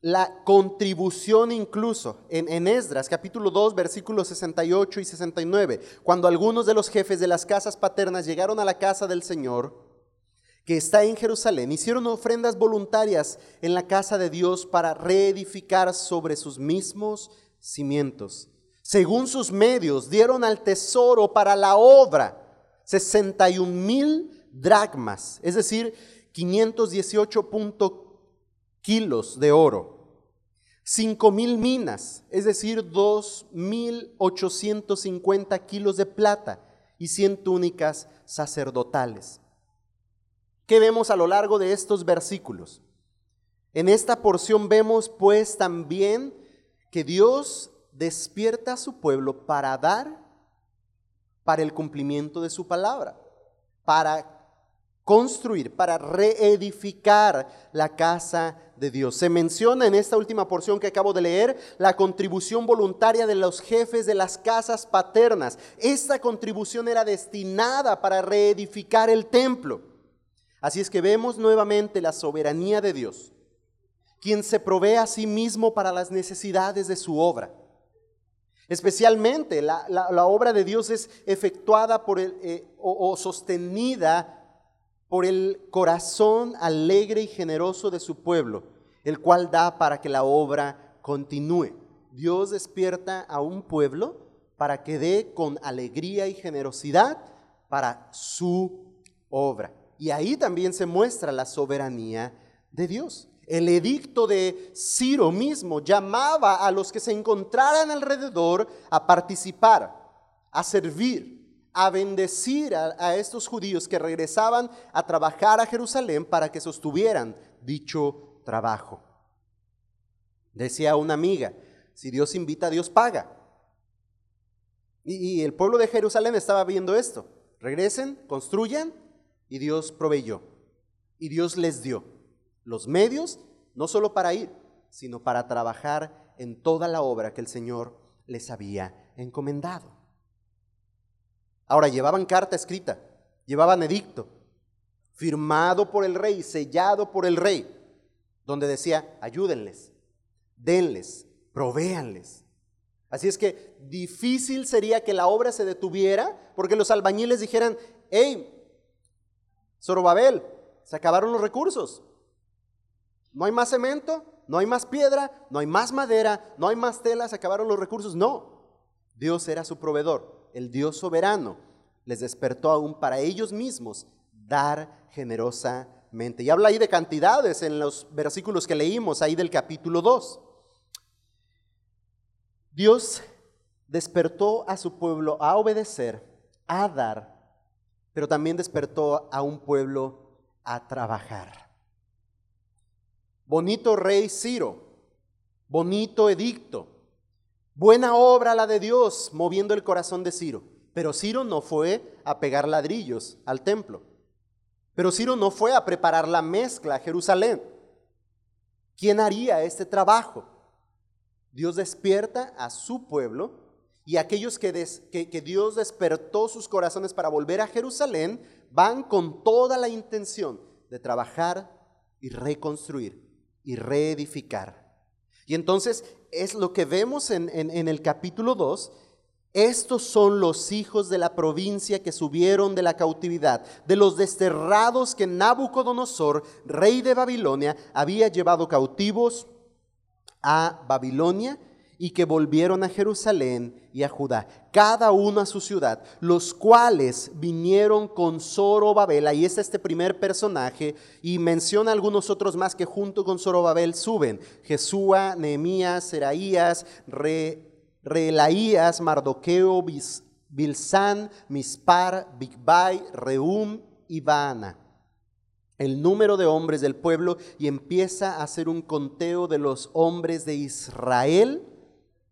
Speaker 1: la contribución incluso en, Esdras, capítulo 2, versículos 68 y 69, cuando algunos de los jefes de las casas paternas llegaron a la casa del Señor, que está en Jerusalén, hicieron ofrendas voluntarias en la casa de Dios para reedificar sobre sus mismos cimientos. Según sus medios, dieron al tesoro para la obra 61 mil dracmas, es decir, 518 kilos de oro. 5 mil minas, es decir, 2.850 kilos de plata y 100 túnicas sacerdotales. ¿Qué vemos a lo largo de estos versículos? En esta porción vemos pues también que Dios despierta a su pueblo para dar para el cumplimiento de su palabra, para construir, para reedificar la casa de Dios. Se menciona en esta última porción que acabo de leer la contribución voluntaria de los jefes de las casas paternas. Esta contribución era destinada para reedificar el templo. Así es que vemos nuevamente la soberanía de Dios, quien se provee a sí mismo para las necesidades de su obra. Especialmente la, obra de Dios es efectuada por el, eh, o, sostenida por el corazón alegre y generoso de su pueblo, el cual da para que la obra continúe. Dios despierta a un pueblo para que dé con alegría y generosidad para su obra. Y ahí también se muestra la soberanía de Dios. El edicto de Ciro mismo llamaba a los que se encontraran alrededor a participar, a servir, a bendecir a, estos judíos que regresaban a trabajar a Jerusalén para que sostuvieran dicho trabajo. Decía una amiga, si Dios invita, Dios paga. Y, el pueblo de Jerusalén estaba viendo esto. Regresen, construyan y Dios proveyó. Y Dios les dio los medios, no solo para ir, sino para trabajar en toda la obra que el Señor les había encomendado. Ahora, llevaban carta escrita, llevaban edicto, firmado por el rey, sellado por el rey, donde decía, ayúdenles, denles, provéanles. Así es que difícil sería que la obra se detuviera porque los albañiles dijeran, hey, Zorobabel, se acabaron los recursos, no hay más cemento, no hay más piedra, no hay más madera, no hay más telas, acabaron los recursos. No, Dios era su proveedor, el Dios soberano. Les despertó aún para ellos mismos dar generosamente. Y habla ahí de cantidades en los versículos que leímos ahí del capítulo 2. Dios despertó a su pueblo a obedecer, a dar, pero también despertó a un pueblo a trabajar. Bonito rey Ciro, bonito edicto, buena obra la de Dios moviendo el corazón de Ciro. Pero Ciro no fue a pegar ladrillos al templo. Pero Ciro no fue a preparar la mezcla a Jerusalén. ¿Quién haría este trabajo? Dios despierta a su pueblo y aquellos que, que, Dios despertó sus corazones para volver a Jerusalén van con toda la intención de trabajar y reconstruir y reedificar. Y entonces es lo que vemos en, el capítulo 2. Estos son los hijos de la provincia que subieron de la cautividad, de los desterrados que Nabucodonosor, rey de Babilonia, había llevado cautivos a Babilonia y que volvieron a Jerusalén y a Judá, cada uno a su ciudad, los cuales vinieron con Zorobabel, ahí está este primer personaje, y menciona algunos otros más que junto con Zorobabel suben, Jesúa, Nehemías, Seraías, Re, Relaías, Mardoqueo, Bilsán, Mispar, Bigbai, Reum y Baana. El número de hombres del pueblo y empieza a hacer un conteo de los hombres de Israel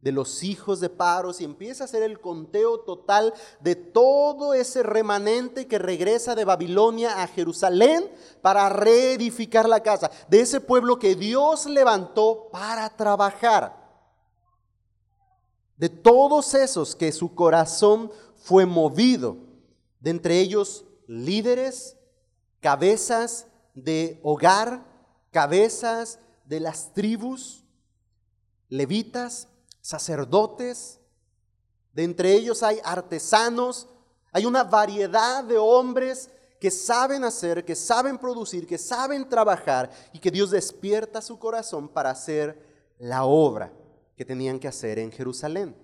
Speaker 1: de los hijos de Paros y empieza a hacer el conteo total de todo ese remanente que regresa de Babilonia a Jerusalén para reedificar la casa, de ese pueblo que Dios levantó para trabajar. De todos esos que su corazón fue movido, de entre ellos líderes, cabezas de hogar, cabezas de las tribus, levitas, sacerdotes, de entre ellos hay artesanos, hay una variedad de hombres que saben hacer, que saben producir, que saben trabajar y que Dios despierta su corazón para hacer la obra que tenían que hacer en Jerusalén.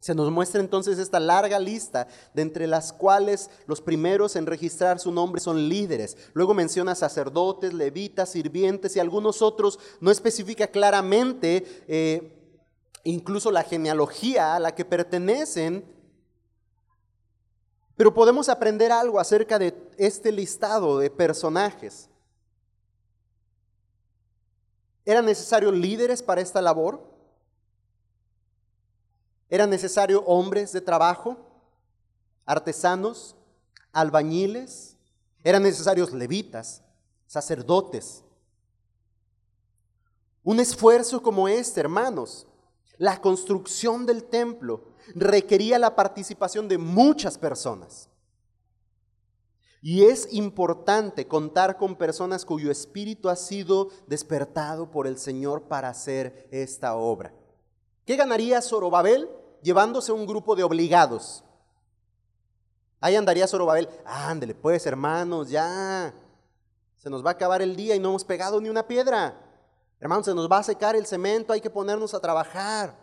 Speaker 1: Se nos muestra entonces esta larga lista de entre las cuales los primeros en registrar su nombre son líderes. Luego menciona sacerdotes, levitas, sirvientes y algunos otros. No especifica claramente eh, incluso la genealogía a la que pertenecen, Pero podemos aprender algo acerca de este listado de personajes. ¿Eran necesarios líderes para esta labor? ¿Eran necesarios hombres de trabajo? ¿Artesanos? ¿Albañiles? ¿Eran necesarios levitas? ¿Sacerdotes? Un esfuerzo como este, hermanos, la construcción del templo, requería la participación de muchas personas. Y es importante contar con personas cuyo espíritu ha sido despertado por el Señor para hacer esta obra. ¿Qué ganaría Zorobabel llevándose un grupo de obligados? Ahí andaría Zorobabel, ándele pues hermanos, ya, se nos va a acabar el día y no hemos pegado ni una piedra. Hermanos, se nos va a secar el cemento, hay que ponernos a trabajar.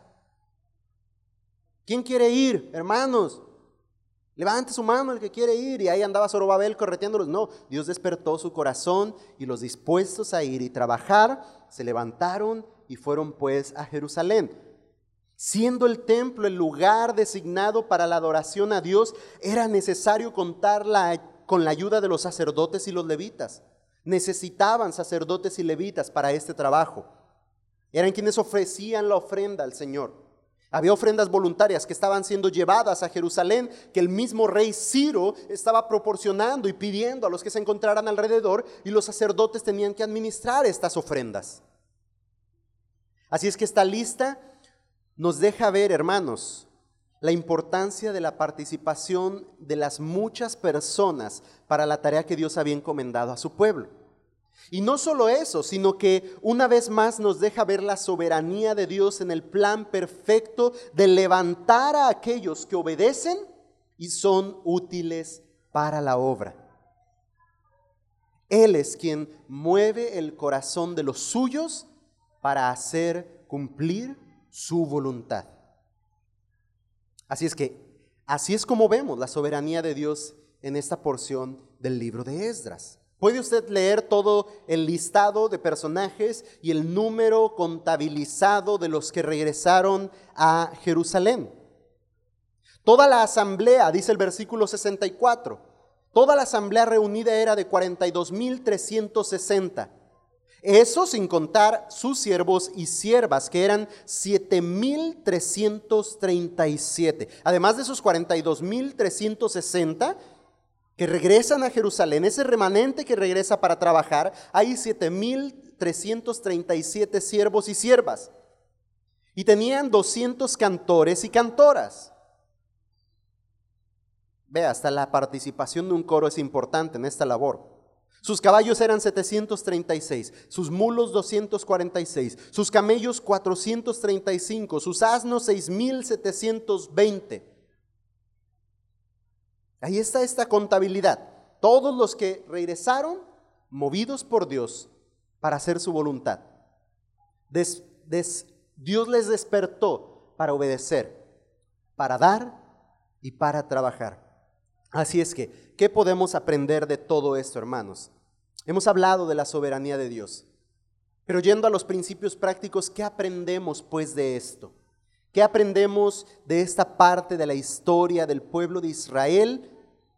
Speaker 1: ¿Quién quiere ir, hermanos? Levante su mano el que quiere ir. Y ahí andaba Zorobabel correteándolos. No, Dios despertó su corazón y los dispuestos a ir y trabajar se levantaron y fueron pues a Jerusalén. Siendo el templo el lugar designado para la adoración a Dios, era necesario contar con la ayuda de los sacerdotes y los levitas. Necesitaban sacerdotes y levitas para este trabajo. Eran quienes ofrecían la ofrenda al Señor. Había ofrendas voluntarias que estaban siendo llevadas a Jerusalén, que el mismo rey Ciro estaba proporcionando y pidiendo a los que se encontraran alrededor, y los sacerdotes tenían que administrar estas ofrendas. Así es que esta lista nos deja ver, hermanos, la importancia de la participación de las muchas personas para la tarea que Dios había encomendado a su pueblo. Y no solo eso, sino que una vez más nos deja ver la soberanía de Dios en el plan perfecto de levantar a aquellos que obedecen y son útiles para la obra. Él es quien mueve el corazón de los suyos para hacer cumplir su voluntad. Así es que, así es como vemos la soberanía de Dios en esta porción del libro de Esdras. Puede usted leer todo el listado de personajes y el número contabilizado de los que regresaron a Jerusalén. Toda la asamblea, dice el versículo 64, toda la asamblea reunida era de 42.360. Eso sin contar sus siervos y siervas, que eran 7.337. Además de esos 42.360, que regresan a Jerusalén, ese remanente que regresa para trabajar, hay 7.337 siervos y siervas. Y tenían 200 cantores y cantoras. Ve, hasta la participación de un coro es importante en esta labor. Sus caballos eran 736, sus mulos 246, sus camellos 435, sus asnos 6720 Ahí está esta contabilidad. Todos los que regresaron movidos por Dios para hacer su voluntad. Dios les despertó para obedecer, para dar y para trabajar. Así es que, ¿qué podemos aprender de todo esto, hermanos? Hemos hablado de la soberanía de Dios, pero yendo a los principios prácticos, ¿qué aprendemos pues de esto? ¿Qué aprendemos de esta parte de la historia del pueblo de Israel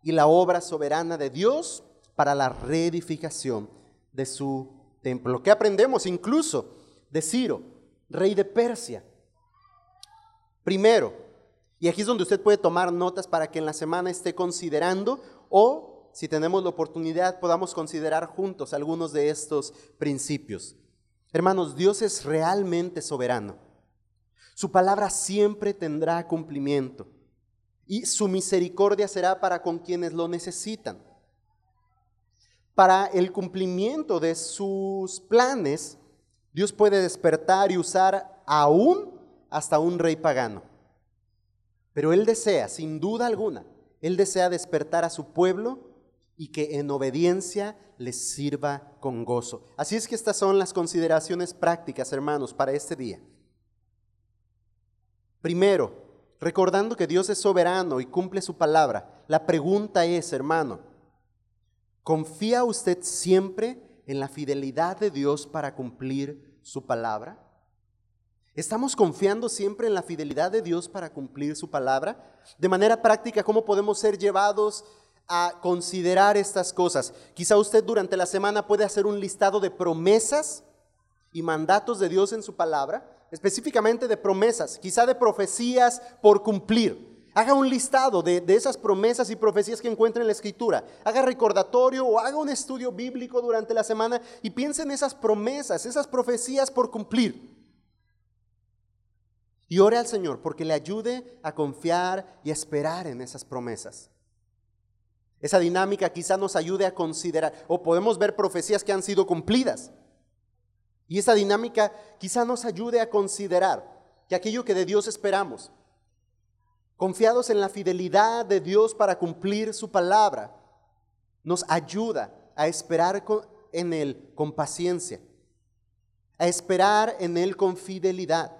Speaker 1: y la obra soberana de Dios para la reedificación de su templo. ¿Qué aprendemos incluso de Ciro, rey de Persia? Primero, y aquí es donde usted puede tomar notas para que en la semana esté considerando o si tenemos la oportunidad podamos considerar juntos algunos de estos principios. Hermanos, Dios es realmente soberano. Su palabra siempre tendrá cumplimiento y su misericordia será para con quienes lo necesitan. Para el cumplimiento de sus planes, Dios puede despertar y usar aún hasta un rey pagano. Pero Él desea, sin duda alguna, Él desea despertar a su pueblo y que en obediencia les sirva con gozo. Así es que estas son las consideraciones prácticas, hermanos, para este día. Primero, recordando que Dios es soberano y cumple su palabra. La pregunta es, hermano, ¿confía usted siempre en la fidelidad de Dios para cumplir su palabra? ¿Estamos confiando siempre en la fidelidad de Dios para cumplir su palabra? De manera práctica, ¿cómo podemos ser llevados a considerar estas cosas? Quizá usted durante la semana puede hacer un listado de promesas y mandatos de Dios en su palabra, específicamente de promesas, quizá de profecías por cumplir. Haga un listado de, esas promesas y profecías que encuentra en la escritura. Haga recordatorio o haga un estudio bíblico durante la semana y piense en esas promesas, esas profecías por cumplir. Y ore al Señor porque le ayude a confiar y a esperar en esas promesas. Esa dinámica quizá nos ayude a considerar, o podemos ver profecías que han sido cumplidas. Y esa dinámica quizá nos ayude a considerar que aquello que de Dios esperamos, confiados en la fidelidad de Dios para cumplir su palabra, nos ayuda a esperar en Él con paciencia, a esperar en Él con fidelidad,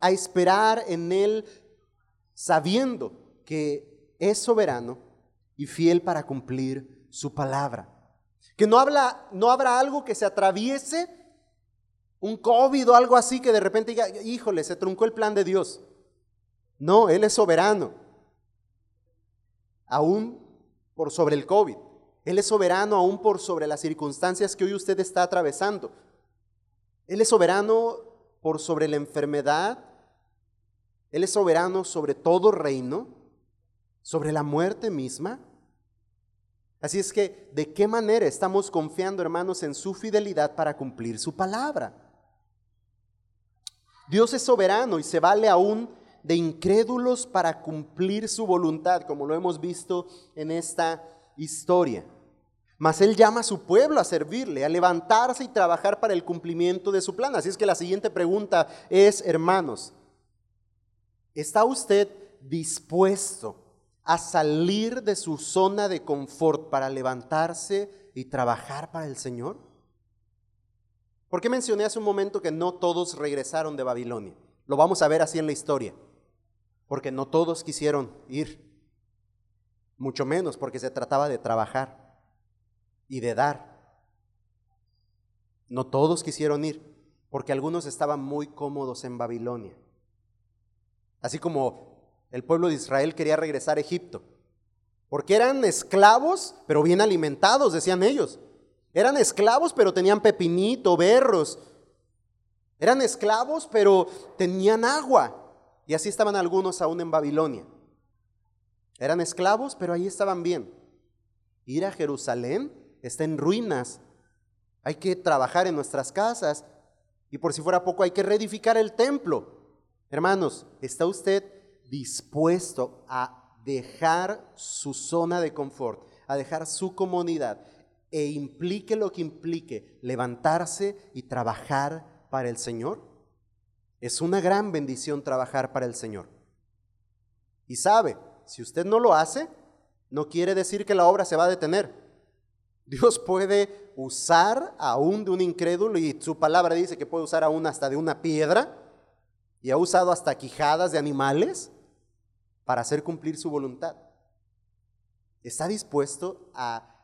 Speaker 1: a esperar en Él sabiendo que es soberano y fiel para cumplir su palabra. Que no, habla, no habrá algo que se atraviese, un COVID o algo así que de repente diga, híjole, se truncó el plan de Dios. No, Él es soberano. Aún por sobre el COVID. Él es soberano aún por sobre las circunstancias que hoy usted está atravesando. Él es soberano por sobre la enfermedad. Él es soberano sobre todo reino, sobre la muerte misma. Así es que, ¿de qué manera estamos confiando, hermanos, en su fidelidad para cumplir su palabra? Dios es soberano y se vale aún de incrédulos para cumplir su voluntad, como lo hemos visto en esta historia. Mas Él llama a su pueblo a servirle, a levantarse y trabajar para el cumplimiento de su plan. Así es que la siguiente pregunta es, hermanos, ¿está usted dispuesto a salir de su zona de confort para levantarse y trabajar para el Señor? ¿Por qué mencioné hace un momento que no todos regresaron de Babilonia? Lo vamos a ver así en la historia porque no todos quisieron ir, mucho menos porque se trataba de trabajar y de dar. No todos quisieron ir, porque algunos estaban muy cómodos en Babilonia. Así como el pueblo de Israel quería regresar a Egipto, porque eran esclavos, pero bien alimentados, decían ellos. Eran esclavos, pero tenían pepinito, berros. Eran esclavos, pero tenían agua. Y así estaban algunos aún en Babilonia. Eran esclavos, pero ahí estaban bien. Ir a Jerusalén está en ruinas. Hay que trabajar en nuestras casas. Y por si fuera poco, hay que reedificar el templo. Hermanos, ¿está usted dispuesto a dejar su zona de confort, a dejar su comunidad e implique lo que implique levantarse y trabajar para el Señor? Es una gran bendición trabajar para el Señor. Y sabe, si usted no lo hace, no quiere decir que la obra se va a detener. Dios puede usar aún de un incrédulo y su palabra dice que puede usar aún hasta de una piedra y ha usado hasta quijadas de animales para hacer cumplir su voluntad. ¿Está dispuesto a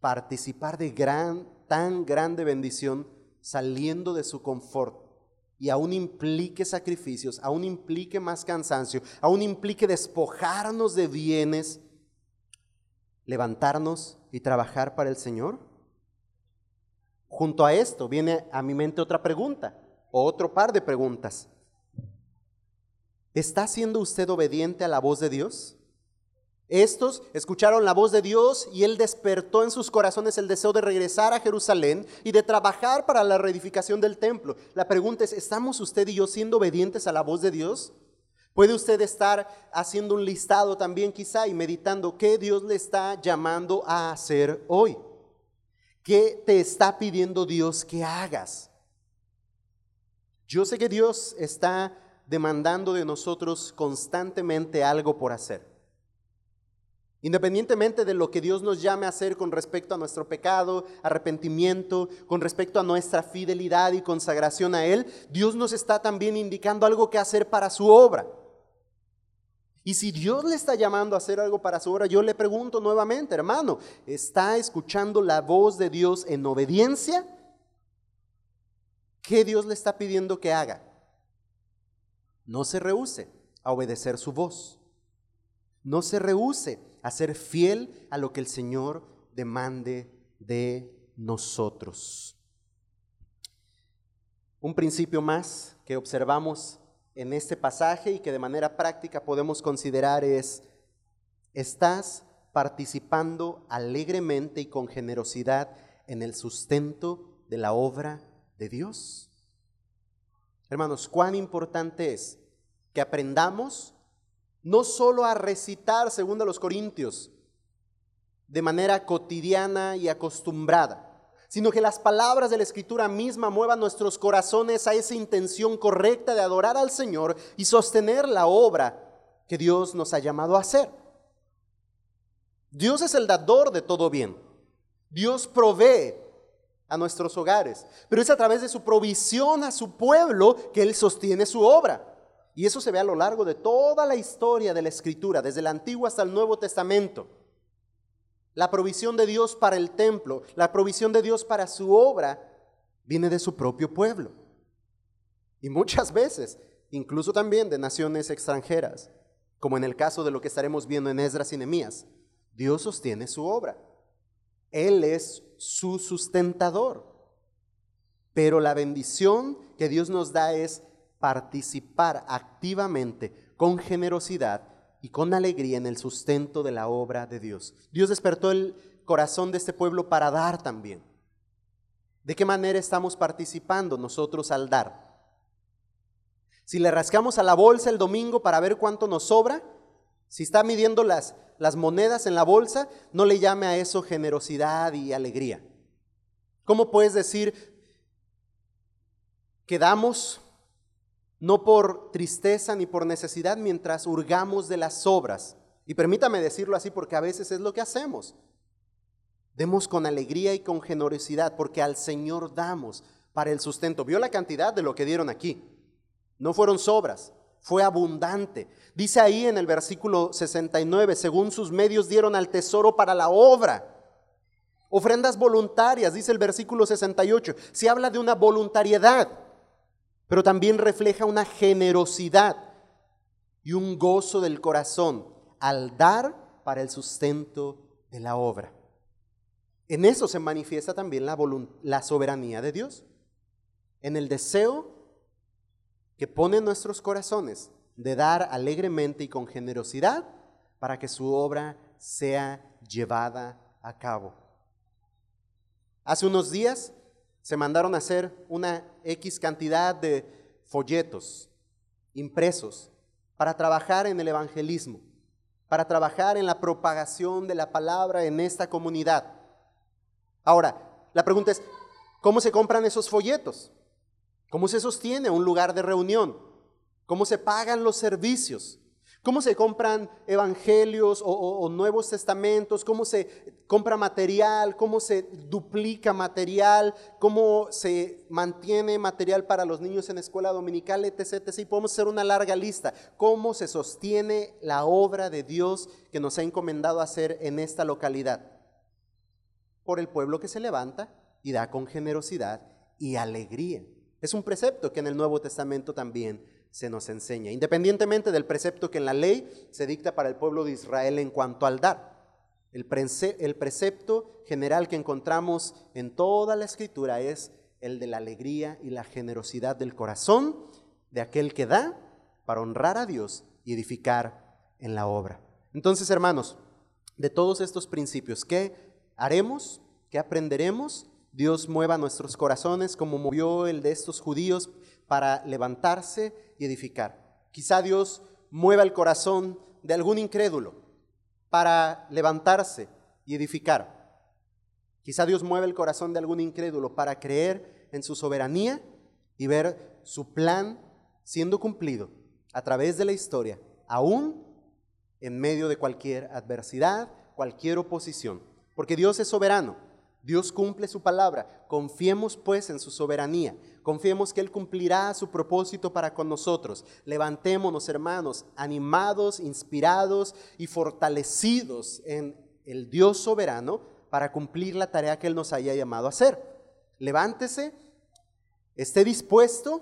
Speaker 1: participar de gran, tan grande bendición saliendo de su confort y aún implique sacrificios, aún implique más cansancio, aún implique despojarnos de bienes, levantarnos y trabajar para el Señor? Junto a esto viene a mi mente otra pregunta, o otro par de preguntas. ¿Está siendo usted obediente a la voz de Dios? Estos escucharon la voz de Dios y Él despertó en sus corazones el deseo de regresar a Jerusalén y de trabajar para la reedificación del templo. La pregunta es, ¿estamos usted y yo siendo obedientes a la voz de Dios? Puede usted estar haciendo un listado también quizá y meditando qué Dios le está llamando a hacer hoy. ¿Qué te está pidiendo Dios que hagas? Yo sé que Dios está demandando de nosotros constantemente algo por hacer. Independientemente de lo que Dios nos llame a hacer con respecto a nuestro pecado, arrepentimiento, con respecto a nuestra fidelidad y consagración a Él, Dios nos está también indicando algo que hacer para su obra. Y si Dios le está llamando a hacer algo para su obra, yo le pregunto nuevamente, hermano, ¿está escuchando la voz de Dios en obediencia? ¿Qué Dios le está pidiendo que haga? No se rehúse a obedecer su voz. No se rehúse a ser fiel a lo que el Señor demande de nosotros. Un principio más que observamos en este pasaje y que de manera práctica podemos considerar es, estás participando alegremente y con generosidad en el sustento de la obra de Dios. Hermanos, cuán importante es que aprendamos no solo a recitar, según los Corintios, de manera cotidiana y acostumbrada, sino que las palabras de la Escritura misma muevan nuestros corazones a esa intención correcta de adorar al Señor y sostener la obra que Dios nos ha llamado a hacer. Dios es el dador de todo bien. Dios provee a nuestros hogares, pero es a través de su provisión a su pueblo que Él sostiene su obra. Y eso se ve a lo largo de toda la historia de la Escritura, desde el Antiguo hasta el Nuevo Testamento. La provisión de Dios para el templo, la provisión de Dios para su obra, viene de su propio pueblo. Y muchas veces, incluso también de naciones extranjeras, como en el caso de lo que estaremos viendo en Esdras y Nehemías. Dios sostiene su obra. Él es su sustentador. Pero la bendición que Dios nos da es participar activamente, con generosidad, y con alegría en el sustento de la obra de Dios. Dios despertó el corazón de este pueblo para dar también. ¿De qué manera estamos participando nosotros al dar? Si le rascamos a la bolsa el domingo para ver cuánto nos sobra, si está midiendo las, las monedas en la bolsa, no le llame a eso generosidad y alegría. ¿Cómo puedes decir que damos no por tristeza ni por necesidad mientras hurgamos de las obras. Y permítame decirlo así porque a veces es lo que hacemos. Demos con alegría y con generosidad porque al Señor damos para el sustento. ¿Vio la cantidad de lo que dieron aquí? No fueron sobras, fue abundante. Dice ahí en el versículo 69, según sus medios dieron al tesoro para la obra. Ofrendas voluntarias, dice el versículo 68. Se habla de una voluntariedad pero también refleja una generosidad y un gozo del corazón al dar para el sustento de la obra. En eso se manifiesta también la, la soberanía de Dios, en el deseo que pone en nuestros corazones de dar alegremente y con generosidad para que su obra sea llevada a cabo. Hace unos días se mandaron a hacer una X cantidad de folletos impresos para trabajar en el evangelismo, para trabajar en la propagación de la palabra en esta comunidad. Ahora, la pregunta es, ¿cómo se compran esos folletos? ¿Cómo se sostiene un lugar de reunión? ¿Cómo se pagan los servicios? ¿Cómo se compran evangelios o, nuevos testamentos? ¿Cómo se compra material? ¿Cómo se duplica material? ¿Cómo se mantiene material para los niños en escuela dominical, etc, etc? Podemos hacer una larga lista. ¿Cómo se sostiene la obra de Dios que nos ha encomendado hacer en esta localidad? Por el pueblo que se levanta y da con generosidad y alegría. Es un precepto que en el Nuevo Testamento también se nos enseña, independientemente del precepto que en la ley se dicta para el pueblo de Israel en cuanto al dar. El, precepto general que encontramos en toda la escritura es el de la alegría y la generosidad del corazón de aquel que da para honrar a Dios y edificar en la obra. Entonces, hermanos, de todos estos principios, ¿qué haremos? ¿Qué aprenderemos? Dios mueva nuestros corazones como movió el de estos judíos para levantarse y edificar. Quizá Dios mueva el corazón de algún incrédulo para levantarse y edificar. Quizá Dios mueva el corazón de algún incrédulo para creer en su soberanía y ver su plan siendo cumplido a través de la historia, aún en medio de cualquier adversidad, cualquier oposición. Porque Dios es soberano Dios cumple su palabra. Confiemos pues en su soberanía. Confiemos que Él cumplirá su propósito para con nosotros. Levantémonos, hermanos, animados, inspirados y fortalecidos en el Dios soberano para cumplir la tarea que Él nos haya llamado a hacer. Levántese, esté dispuesto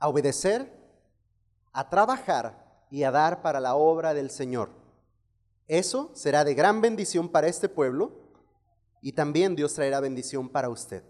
Speaker 1: a obedecer a trabajar y a dar para la obra del Señor. Eso será de gran bendición para este pueblo y también Dios traerá bendición para usted.